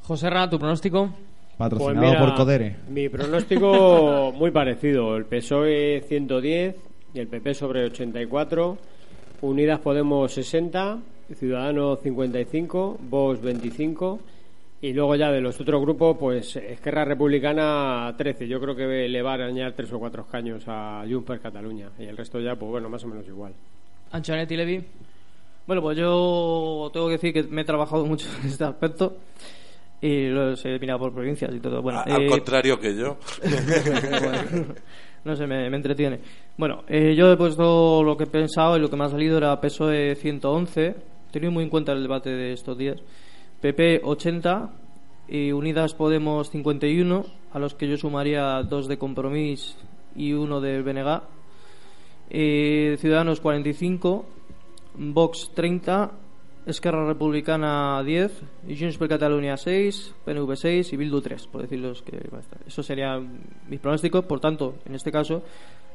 José Ra, tu pronóstico. Patrocinado Pues mira, por Codere. Mi pronóstico muy parecido. El PSOE 110 y el PP sobre 84. Unidas Podemos 60. Ciudadanos 55. Vox 25. Y luego ya de los otros grupos, pues Esquerra Republicana 13. Yo creo que le va a arañar tres o cuatro escaños a Junts Cataluña. Y el resto ya, pues bueno, más o menos igual. Anchonetti Levi. Bueno, pues yo tengo que decir que me he trabajado mucho en este aspecto y lo he mirado por provincias y todo. Bueno, A- al eh, contrario que yo. Bueno, no sé, me, me entretiene. Bueno, eh, yo he puesto lo que he pensado y lo que me ha salido era PSOE 111, teniendo muy en cuenta el debate de estos días. PP 80 y Unidas Podemos 51, a los que yo sumaría dos de Compromís y uno del BNG. Eh, Ciudadanos 45, Vox 30, Esquerra Republicana 10, y Junts per Catalunya 6, PNV 6 y Bildu 3, por decirlos que. Eso serían mis pronósticos. Por tanto, en este caso,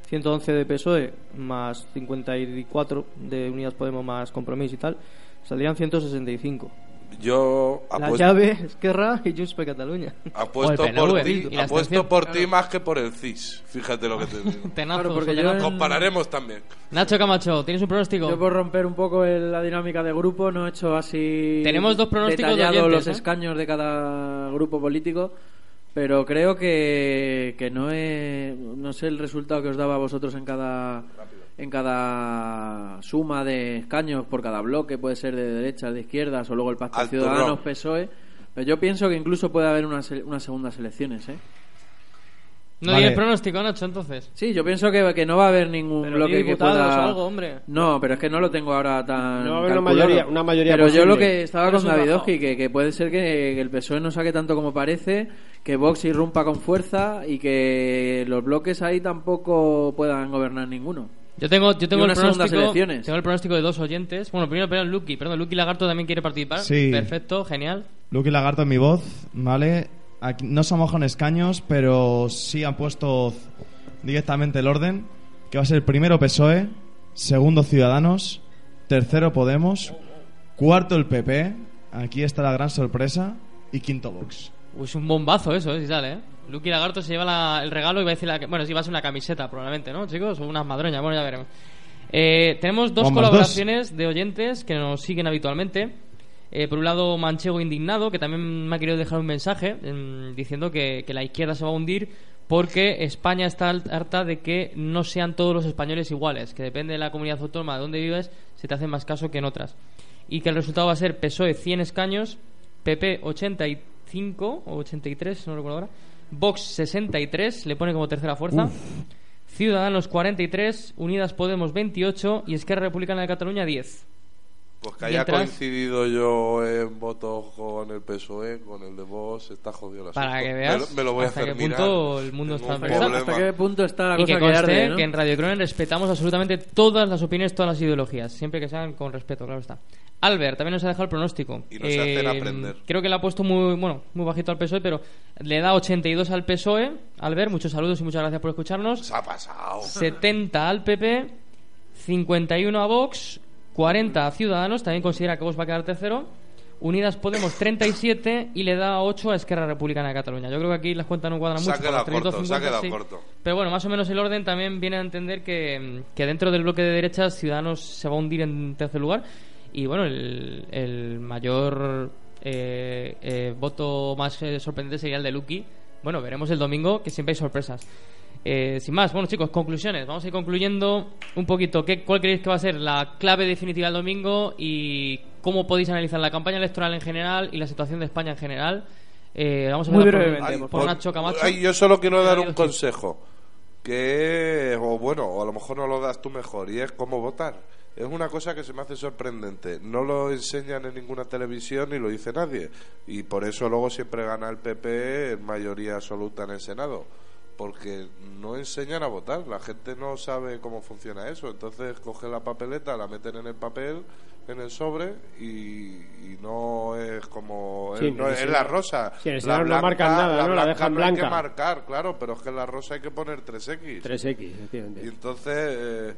111 de PSOE más 54 de Unidas Podemos más Compromís y tal, saldrían 165. Yo La apuesto, llave, Esquerra y Junts per Catalunya. apuesto por ti, apuesto por ti más que por el CIS. Fíjate lo que te digo. Tenazo, Claro, porque yo Compararemos también. Nacho Camacho, ¿tienes un pronóstico? Yo por romper un poco el- la dinámica de grupo no he hecho así Tenemos dos pronósticos de detallado oyentes, los ¿eh? escaños de cada grupo político, pero creo que, que no he, no sé el resultado que os daba a vosotros en cada en cada suma de escaños por cada bloque, puede ser de derechas, de izquierdas o luego el pacto Ciudadanos. PSOE, pero yo pienso que incluso puede haber unas, unas segundas elecciones, ¿eh? No Vale. tienes pronóstico, Nacho, entonces. Sí, yo pienso que, que no va a haber ningún Pero bloque que pueda... o algo, hombre. No, pero es que no lo tengo ahora tan No va a haber una mayoría- una mayoría Pero yo lo que estaba Pero con es un Davidowski, que, que puede ser que, que el PSOE no saque tanto como parece, que Vox irrumpa con fuerza y que los bloques ahí tampoco puedan gobernar ninguno. Yo tengo, yo tengo el pronóstico. elecciones. Tengo el pronóstico de dos oyentes. Bueno, primero, pero Lucky, perdón, Lucky Lagarto también quiere participar. Sí. Perfecto, genial. Luke y Lagarto en mi voz, ¿vale? Aquí no se mojan escaños, pero sí han puesto directamente el orden, que va a ser primero PSOE, segundo Ciudadanos, tercero Podemos, cuarto el PP, aquí está la gran sorpresa, y quinto Vox. Es un bombazo eso, ¿eh? Si sale, ¿eh? Lucky Lagarto se lleva la- el regalo y va a decir la... Bueno, sí, va a ser una camiseta probablemente, ¿no, chicos? O unas madroñas, bueno, ya veremos. Eh, tenemos dos Bombas colaboraciones de oyentes que nos siguen habitualmente. Eh, por un lado, Manchego Indignado, que también me ha querido dejar un mensaje em, diciendo que, que la izquierda se va a hundir porque España está harta de que no sean todos los españoles iguales, que depende de la comunidad autónoma de donde vives, se te hace más caso que en otras. Y que el resultado va a ser PSOE 100 escaños, PP 85 o 83, no recuerdo ahora, Vox 63, le pone como tercera fuerza. Ciudadanos 43, Unidas Podemos 28 y Esquerra Republicana de Cataluña 10. Pues que haya Mientras- coincidido yo en votos con el PSOE, con el de Vox, está jodido el Para que veas Me lo, me lo voy a hasta hacer qué mirar. punto el mundo Tengo está un. ¿Hasta qué punto está la y cosa que que conste arde, ¿no? que en Radio Cronen respetamos absolutamente todas las opiniones, todas las ideologías, siempre que sean con respeto, claro está. Albert también nos ha dejado el pronóstico. Y nos hacen aprender. Creo que le ha puesto muy bueno, muy bajito al PSOE, pero le da 82 al PSOE. Albert, muchos saludos y muchas gracias por escucharnos. Se ha pasado. 70 al PP, 51 a Vox, 40 a Ciudadanos, también considera que Vox va a quedar tercero. Unidas Podemos 37 y le da 8 a Esquerra Republicana de Cataluña. Yo creo que aquí las cuentas no cuadran Se ha mucho. quedado los 350, corto, se ha quedado sí. corto. Pero bueno, más o menos el orden también viene a entender que, que dentro del bloque de derechas Ciudadanos se va a hundir en tercer lugar. Y bueno, el, el mayor eh, eh, voto más eh, sorprendente sería el de Lucky. Bueno, veremos el domingo, que siempre hay sorpresas. Eh, sin más, bueno chicos, conclusiones. Vamos a ir concluyendo un poquito. ¿Qué, ¿Cuál creéis que va a ser la clave definitiva del domingo y cómo podéis analizar la campaña electoral en general y la situación de España en general? Eh, vamos a Muy por- brevemente, por. Nacho Camacho. Ay, yo solo quiero dar un consejo. Que, o bueno, o a lo mejor no lo das tú mejor, y es cómo votar. Es una cosa que se me hace sorprendente. No lo enseñan en ninguna televisión ni lo dice nadie. Y por eso luego siempre gana el PP en mayoría absoluta en el Senado. Porque no enseñan a votar. La gente no sabe cómo funciona eso. Entonces coge la papeleta, la meten en el papel, en el sobre, y, y no es como. Sí, no es la rosa. sí, La Senado no marcan nada, ¿no? La dejan no hay que blanca. marcar, claro, pero es que en la rosa hay que poner 3X. 3X, efectivamente. Y entonces eh,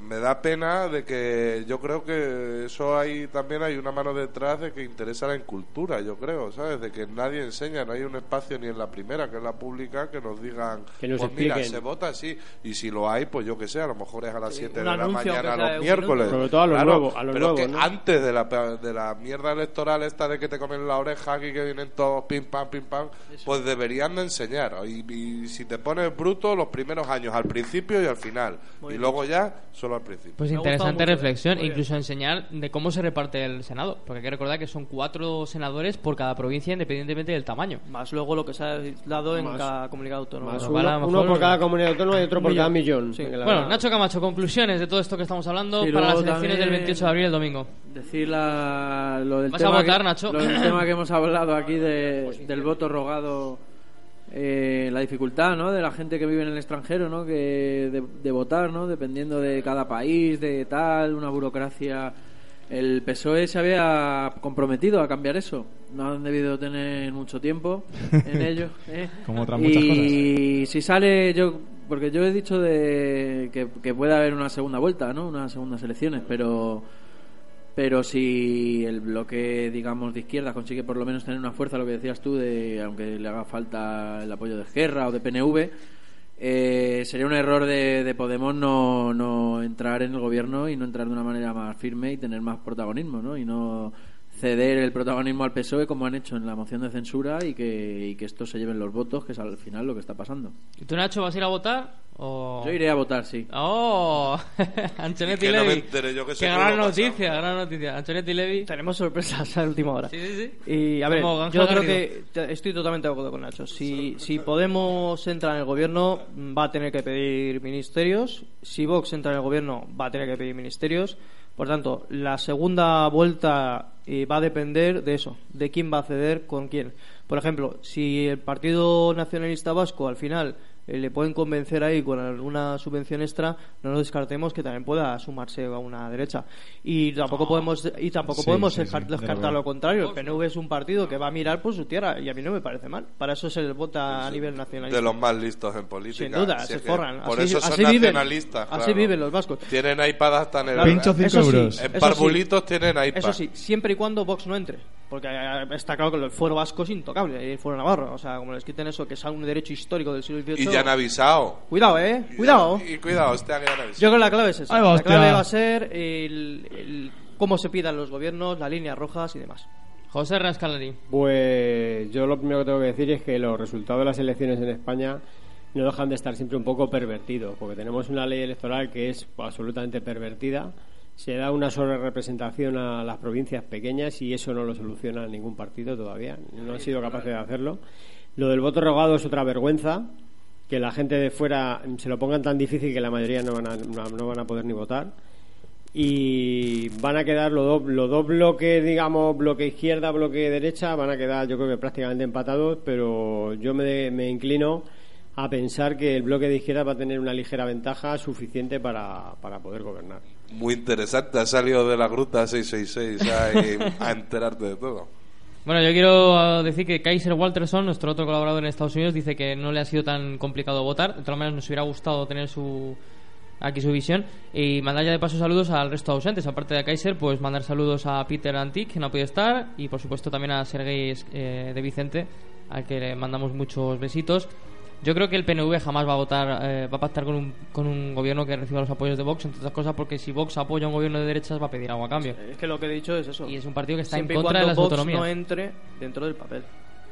me da pena de que yo creo que eso hay también hay una mano detrás de que interesa la incultura, yo creo, ¿sabes? De que nadie enseña, no hay un espacio ni en la primera, que es la pública, que nos digan, Que nos pues mira, expliquen. se vota así, y si lo hay, pues yo que sé, a lo mejor es a las 7 de la mañana los miércoles. Sobre todo a los Claro, nuevos, a los pero nuevos, que ¿no? antes de la, de la mierda electoral esta de que te comen la oreja aquí que vienen todos pim pam pim pam pues deberían de enseñar y, y si te pones bruto los primeros años al principio y al final y luego ya solo al principio Pues interesante reflexión, e incluso enseñar de cómo se reparte el Senado, porque hay que recordar que son cuatro senadores por cada provincia independientemente del tamaño. Más luego lo que se ha dado en Más- cada comunidad autónoma. Más uno, a uno por cada comunidad autónoma y otro por Millón. cada millón. Sí. Bueno, verdad. Nacho Camacho, conclusiones de todo esto que estamos hablando Sí, para las elecciones del también 28 de abril el domingo. Decir la- lo del ¿Vas a tema votar, que, Nacho? lo del tema que hemos hablado aquí de- del voto rogado, eh, la dificultad, ¿no? De la gente que vive en el extranjero, ¿no? Que de, de votar, ¿no? Dependiendo de cada país, de tal, una burocracia. El PSOE se había comprometido a cambiar eso. No han debido tener mucho tiempo en ello. ¿eh? Como otras muchas y si sale yo porque yo he dicho de que, que puede haber una segunda vuelta no unas segundas elecciones pero pero si el bloque digamos de izquierda consigue por lo menos tener una fuerza lo que decías tú de aunque le haga falta el apoyo de Esquerra o de PNV eh, sería un error de, de Podemos no, no entrar en el gobierno y no entrar de una manera más firme y tener más protagonismo ¿no? y no ceder el protagonismo al PSOE como han hecho en la moción de censura y que, y que estos se lleven los votos que es al final lo que está pasando ¿Y tú, Nacho, vas a ir a votar? O... yo iré a votar sí ¡Oh! Anchonetti Y que no me Levi. entere yo que Qué gran noticia, gran noticia. Anchonetti Levi. Tenemos sorpresas a última hora. Sí, sí, sí. Y a ver, Como yo creo que te- estoy totalmente de acuerdo con Nacho. Si, si Podemos entra en el gobierno, va a tener que pedir ministerios. Si Vox entra en el gobierno, va a tener que pedir ministerios. Por tanto, la segunda vuelta eh, va a depender de eso, de quién va a ceder con quién. Por ejemplo, si el Partido Nacionalista Vasco al final eh, le pueden convencer ahí con alguna subvención extra, no nos descartemos que también pueda sumarse a una derecha. Y tampoco podemos y tampoco Sí, podemos sí, descar- sí, descartar lo contrario. El PNV es un partido que va a mirar por su tierra y a mí no me parece mal. Para eso se les vota a nivel nacional. de los más listos en política Sin duda, Si se forran. por Así- eso son así viven. nacionalistas Así viven los vascos. tienen iPad hasta en el Claro, Pincho cinco eso sí, euros. en parvulitos tienen iPad Eso sí, siempre y cuando Vox no entre. Porque eh, está claro que el fuero vasco es intocable, el fuero navarro. O sea, como les quiten eso, que es un derecho histórico del siglo XVIII. Y ya han avisado. Cuidado, eh. Cuidado. Y cuidado, hostia, que ya han avisado. Yo creo que la clave es esa. La clave va a ser el, el- cómo se pidan los gobiernos, las líneas rojas y demás. José Rascalari. Pues yo lo primero que tengo que decir es que los resultados de las elecciones en España no dejan de estar siempre un poco pervertidos, porque tenemos una ley electoral que es absolutamente pervertida. Se da una sobre representación a las provincias pequeñas y eso no lo soluciona ningún partido todavía. No han sido capaces de hacerlo. Lo del voto rogado es otra vergüenza. Que la gente de fuera se lo pongan tan difícil que la mayoría no van a, no van a poder ni votar y van a quedar los dos, los dos bloques, digamos, bloque izquierda, bloque derecha, van a quedar yo creo que prácticamente empatados, pero yo me, me inclino a pensar que el bloque de izquierda va a tener una ligera ventaja suficiente para, para poder gobernar. Muy interesante, has salido de la gruta 666 ahí a enterarte de todo. Bueno, yo quiero eh, decir que Kaiser Walterson, nuestro otro colaborador en Estados Unidos, dice que no le ha sido tan complicado votar. De todas maneras, nos hubiera gustado tener su aquí su visión. Y mandar ya de paso saludos al resto de ausentes. Aparte de Kaiser, pues mandar saludos a Peter Antic, que no ha podido estar. Y por supuesto también a Sergei eh, de Vicente, al que le mandamos muchos besitos. Yo creo que el PNV jamás va a votar, eh, va a pactar con un, con un gobierno que reciba los apoyos de Vox, entre otras cosas, porque si Vox apoya a un gobierno de derechas va a pedir algo a cambio. Es que lo que he dicho es eso. Y es un partido que está Siempre en y contra de cuando las Vox autonomías. no entre dentro del papel.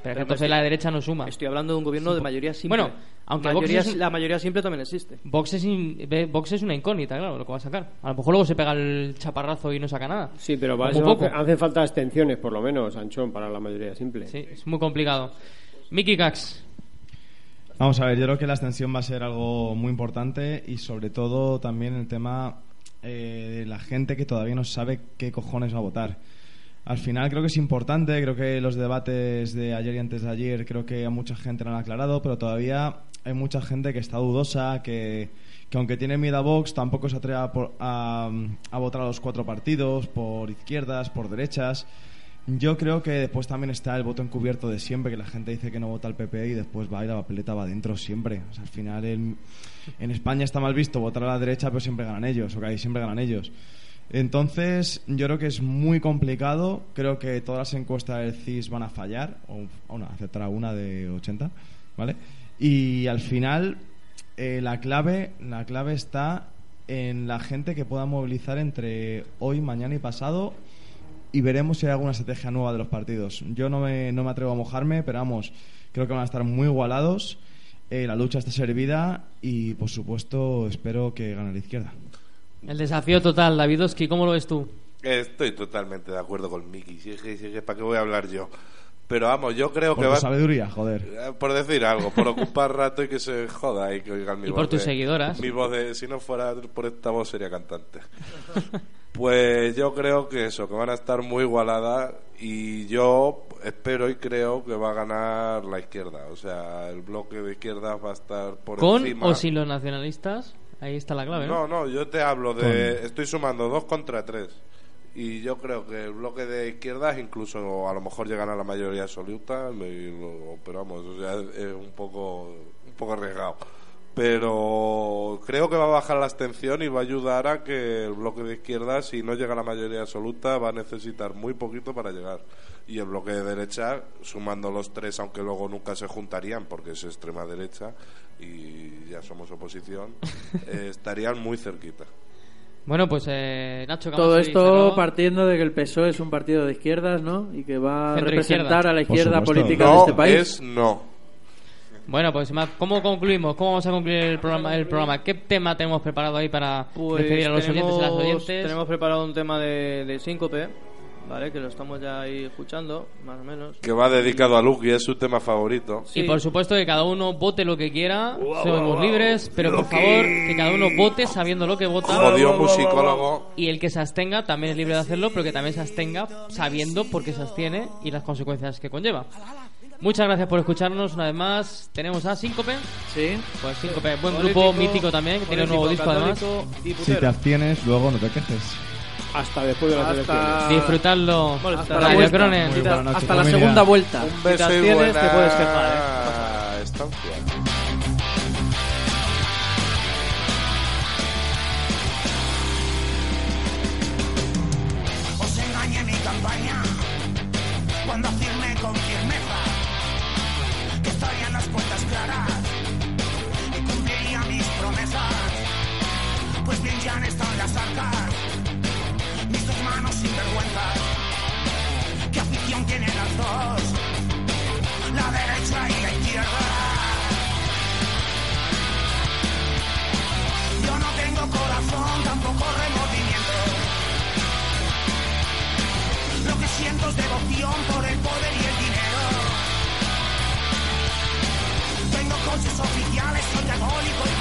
Pero que entonces la derecha no suma. Estoy hablando de un gobierno Sí, de mayoría simple. Bueno, aunque Vox Mayoría- es un- la mayoría simple también existe. Vox es, in- Vox es una incógnita, claro, lo que va a sacar. A lo mejor luego se pega el chaparrazo y no saca nada. Sí, pero para eso poco. hace- hacen falta abstenciones, por lo menos, Anchón, para la mayoría simple. Sí, es muy complicado. Mickey Cax. Vamos a ver, yo creo que la extensión va a ser algo muy importante y sobre todo también el tema eh, de la gente que todavía no sabe qué cojones va a votar. Al final creo que es importante, creo que los debates de ayer y antes de ayer creo que a mucha gente lo han aclarado, pero todavía hay mucha gente que está dudosa, que, que aunque tiene miedo a Vox tampoco se atreve a, a, a votar a los cuatro partidos, por izquierdas, por derechas. Yo creo que después también está el voto encubierto de siempre, que la gente dice que no vota al PP y después va y la papeleta va adentro siempre. O sea, al final en, en España está mal visto votar a la derecha, pero siempre ganan ellos, ok, siempre ganan ellos. Entonces, yo creo que es muy complicado. Creo que todas las encuestas del CIS van a fallar, o bueno, aceptará una de 80, ¿vale? Y al final, eh, la clave, la clave está en la gente que pueda movilizar entre hoy, mañana y pasado y veremos si hay alguna estrategia nueva de los partidos. Yo no me, no me atrevo a mojarme, pero vamos, creo que van a estar muy igualados. Eh, la lucha está servida y, por supuesto, espero que gane la izquierda. El desafío total, Davidowski, ¿cómo lo ves tú? Estoy totalmente de acuerdo con Miki. Si es que, si es que, ¿para qué voy a hablar yo? Pero vamos, yo creo Por que va. sabiduría, joder. Eh, Por decir algo, por ocupar rato y que se joda y que oigan mi Y voz. por tus de- seguidoras. Mi voz de. Si no fuera por esta voz, sería cantante. Pues yo creo que eso, que van a estar muy igualadas y yo espero y creo que va a ganar la izquierda. O sea, el bloque de izquierdas va a estar por ¿Con encima. o sin los nacionalistas? Ahí está la clave, ¿no? No, no, yo te hablo de. Con. Estoy sumando dos contra tres. Y yo creo que el bloque de izquierdas incluso a lo mejor llegan a la mayoría absoluta, pero vamos, o sea, es un poco, un poco arriesgado. Pero creo que va a bajar la abstención y va a ayudar a que el bloque de izquierdas, si no llega a la mayoría absoluta, va a necesitar muy poquito para llegar. Y el bloque de derecha, sumando los tres, aunque luego nunca se juntarían porque es extrema derecha y ya somos oposición, eh, estarían muy cerquita. Bueno, pues eh, Nacho Todo esto partiendo de que el PSOE es un partido de izquierdas, ¿no? Y que va a Centro representar izquierda. a la izquierda política No de este país. es no. Bueno, pues ¿cómo concluimos? ¿Cómo vamos a concluir el programa? El programa? ¿Qué tema tenemos preparado ahí para Pues despedir a los oyentes y las tenemos- oyentes? Tenemos preparado un tema de, de síncope, ¿vale? Que lo estamos ya ahí escuchando, más o menos. Que va dedicado a Luke y es su tema favorito. Y por supuesto que cada uno vote lo que quiera, Guau, somos guau. libres, pero por favor que cada uno vote sabiendo lo que vota. Jodió musicólogo. Y el que se abstenga también es libre de hacerlo, pero que también se abstenga sabiendo por qué se abstiene y las consecuencias que conlleva. Muchas gracias por escucharnos una vez más. Tenemos a Síncope. Sí. Pues Síncope, buen Político, grupo mítico también, que tiene un nuevo disco además. y Si te abstienes, luego no te quejes. Hasta después de las Hasta- elecciones. Disfrutadlo. Bueno, hasta la Radio vuelta. Noche, Hasta la segunda vuelta. Un Si te beso y buena te puedes quejar, ¿eh? estancia. sono ideale, sono diabolico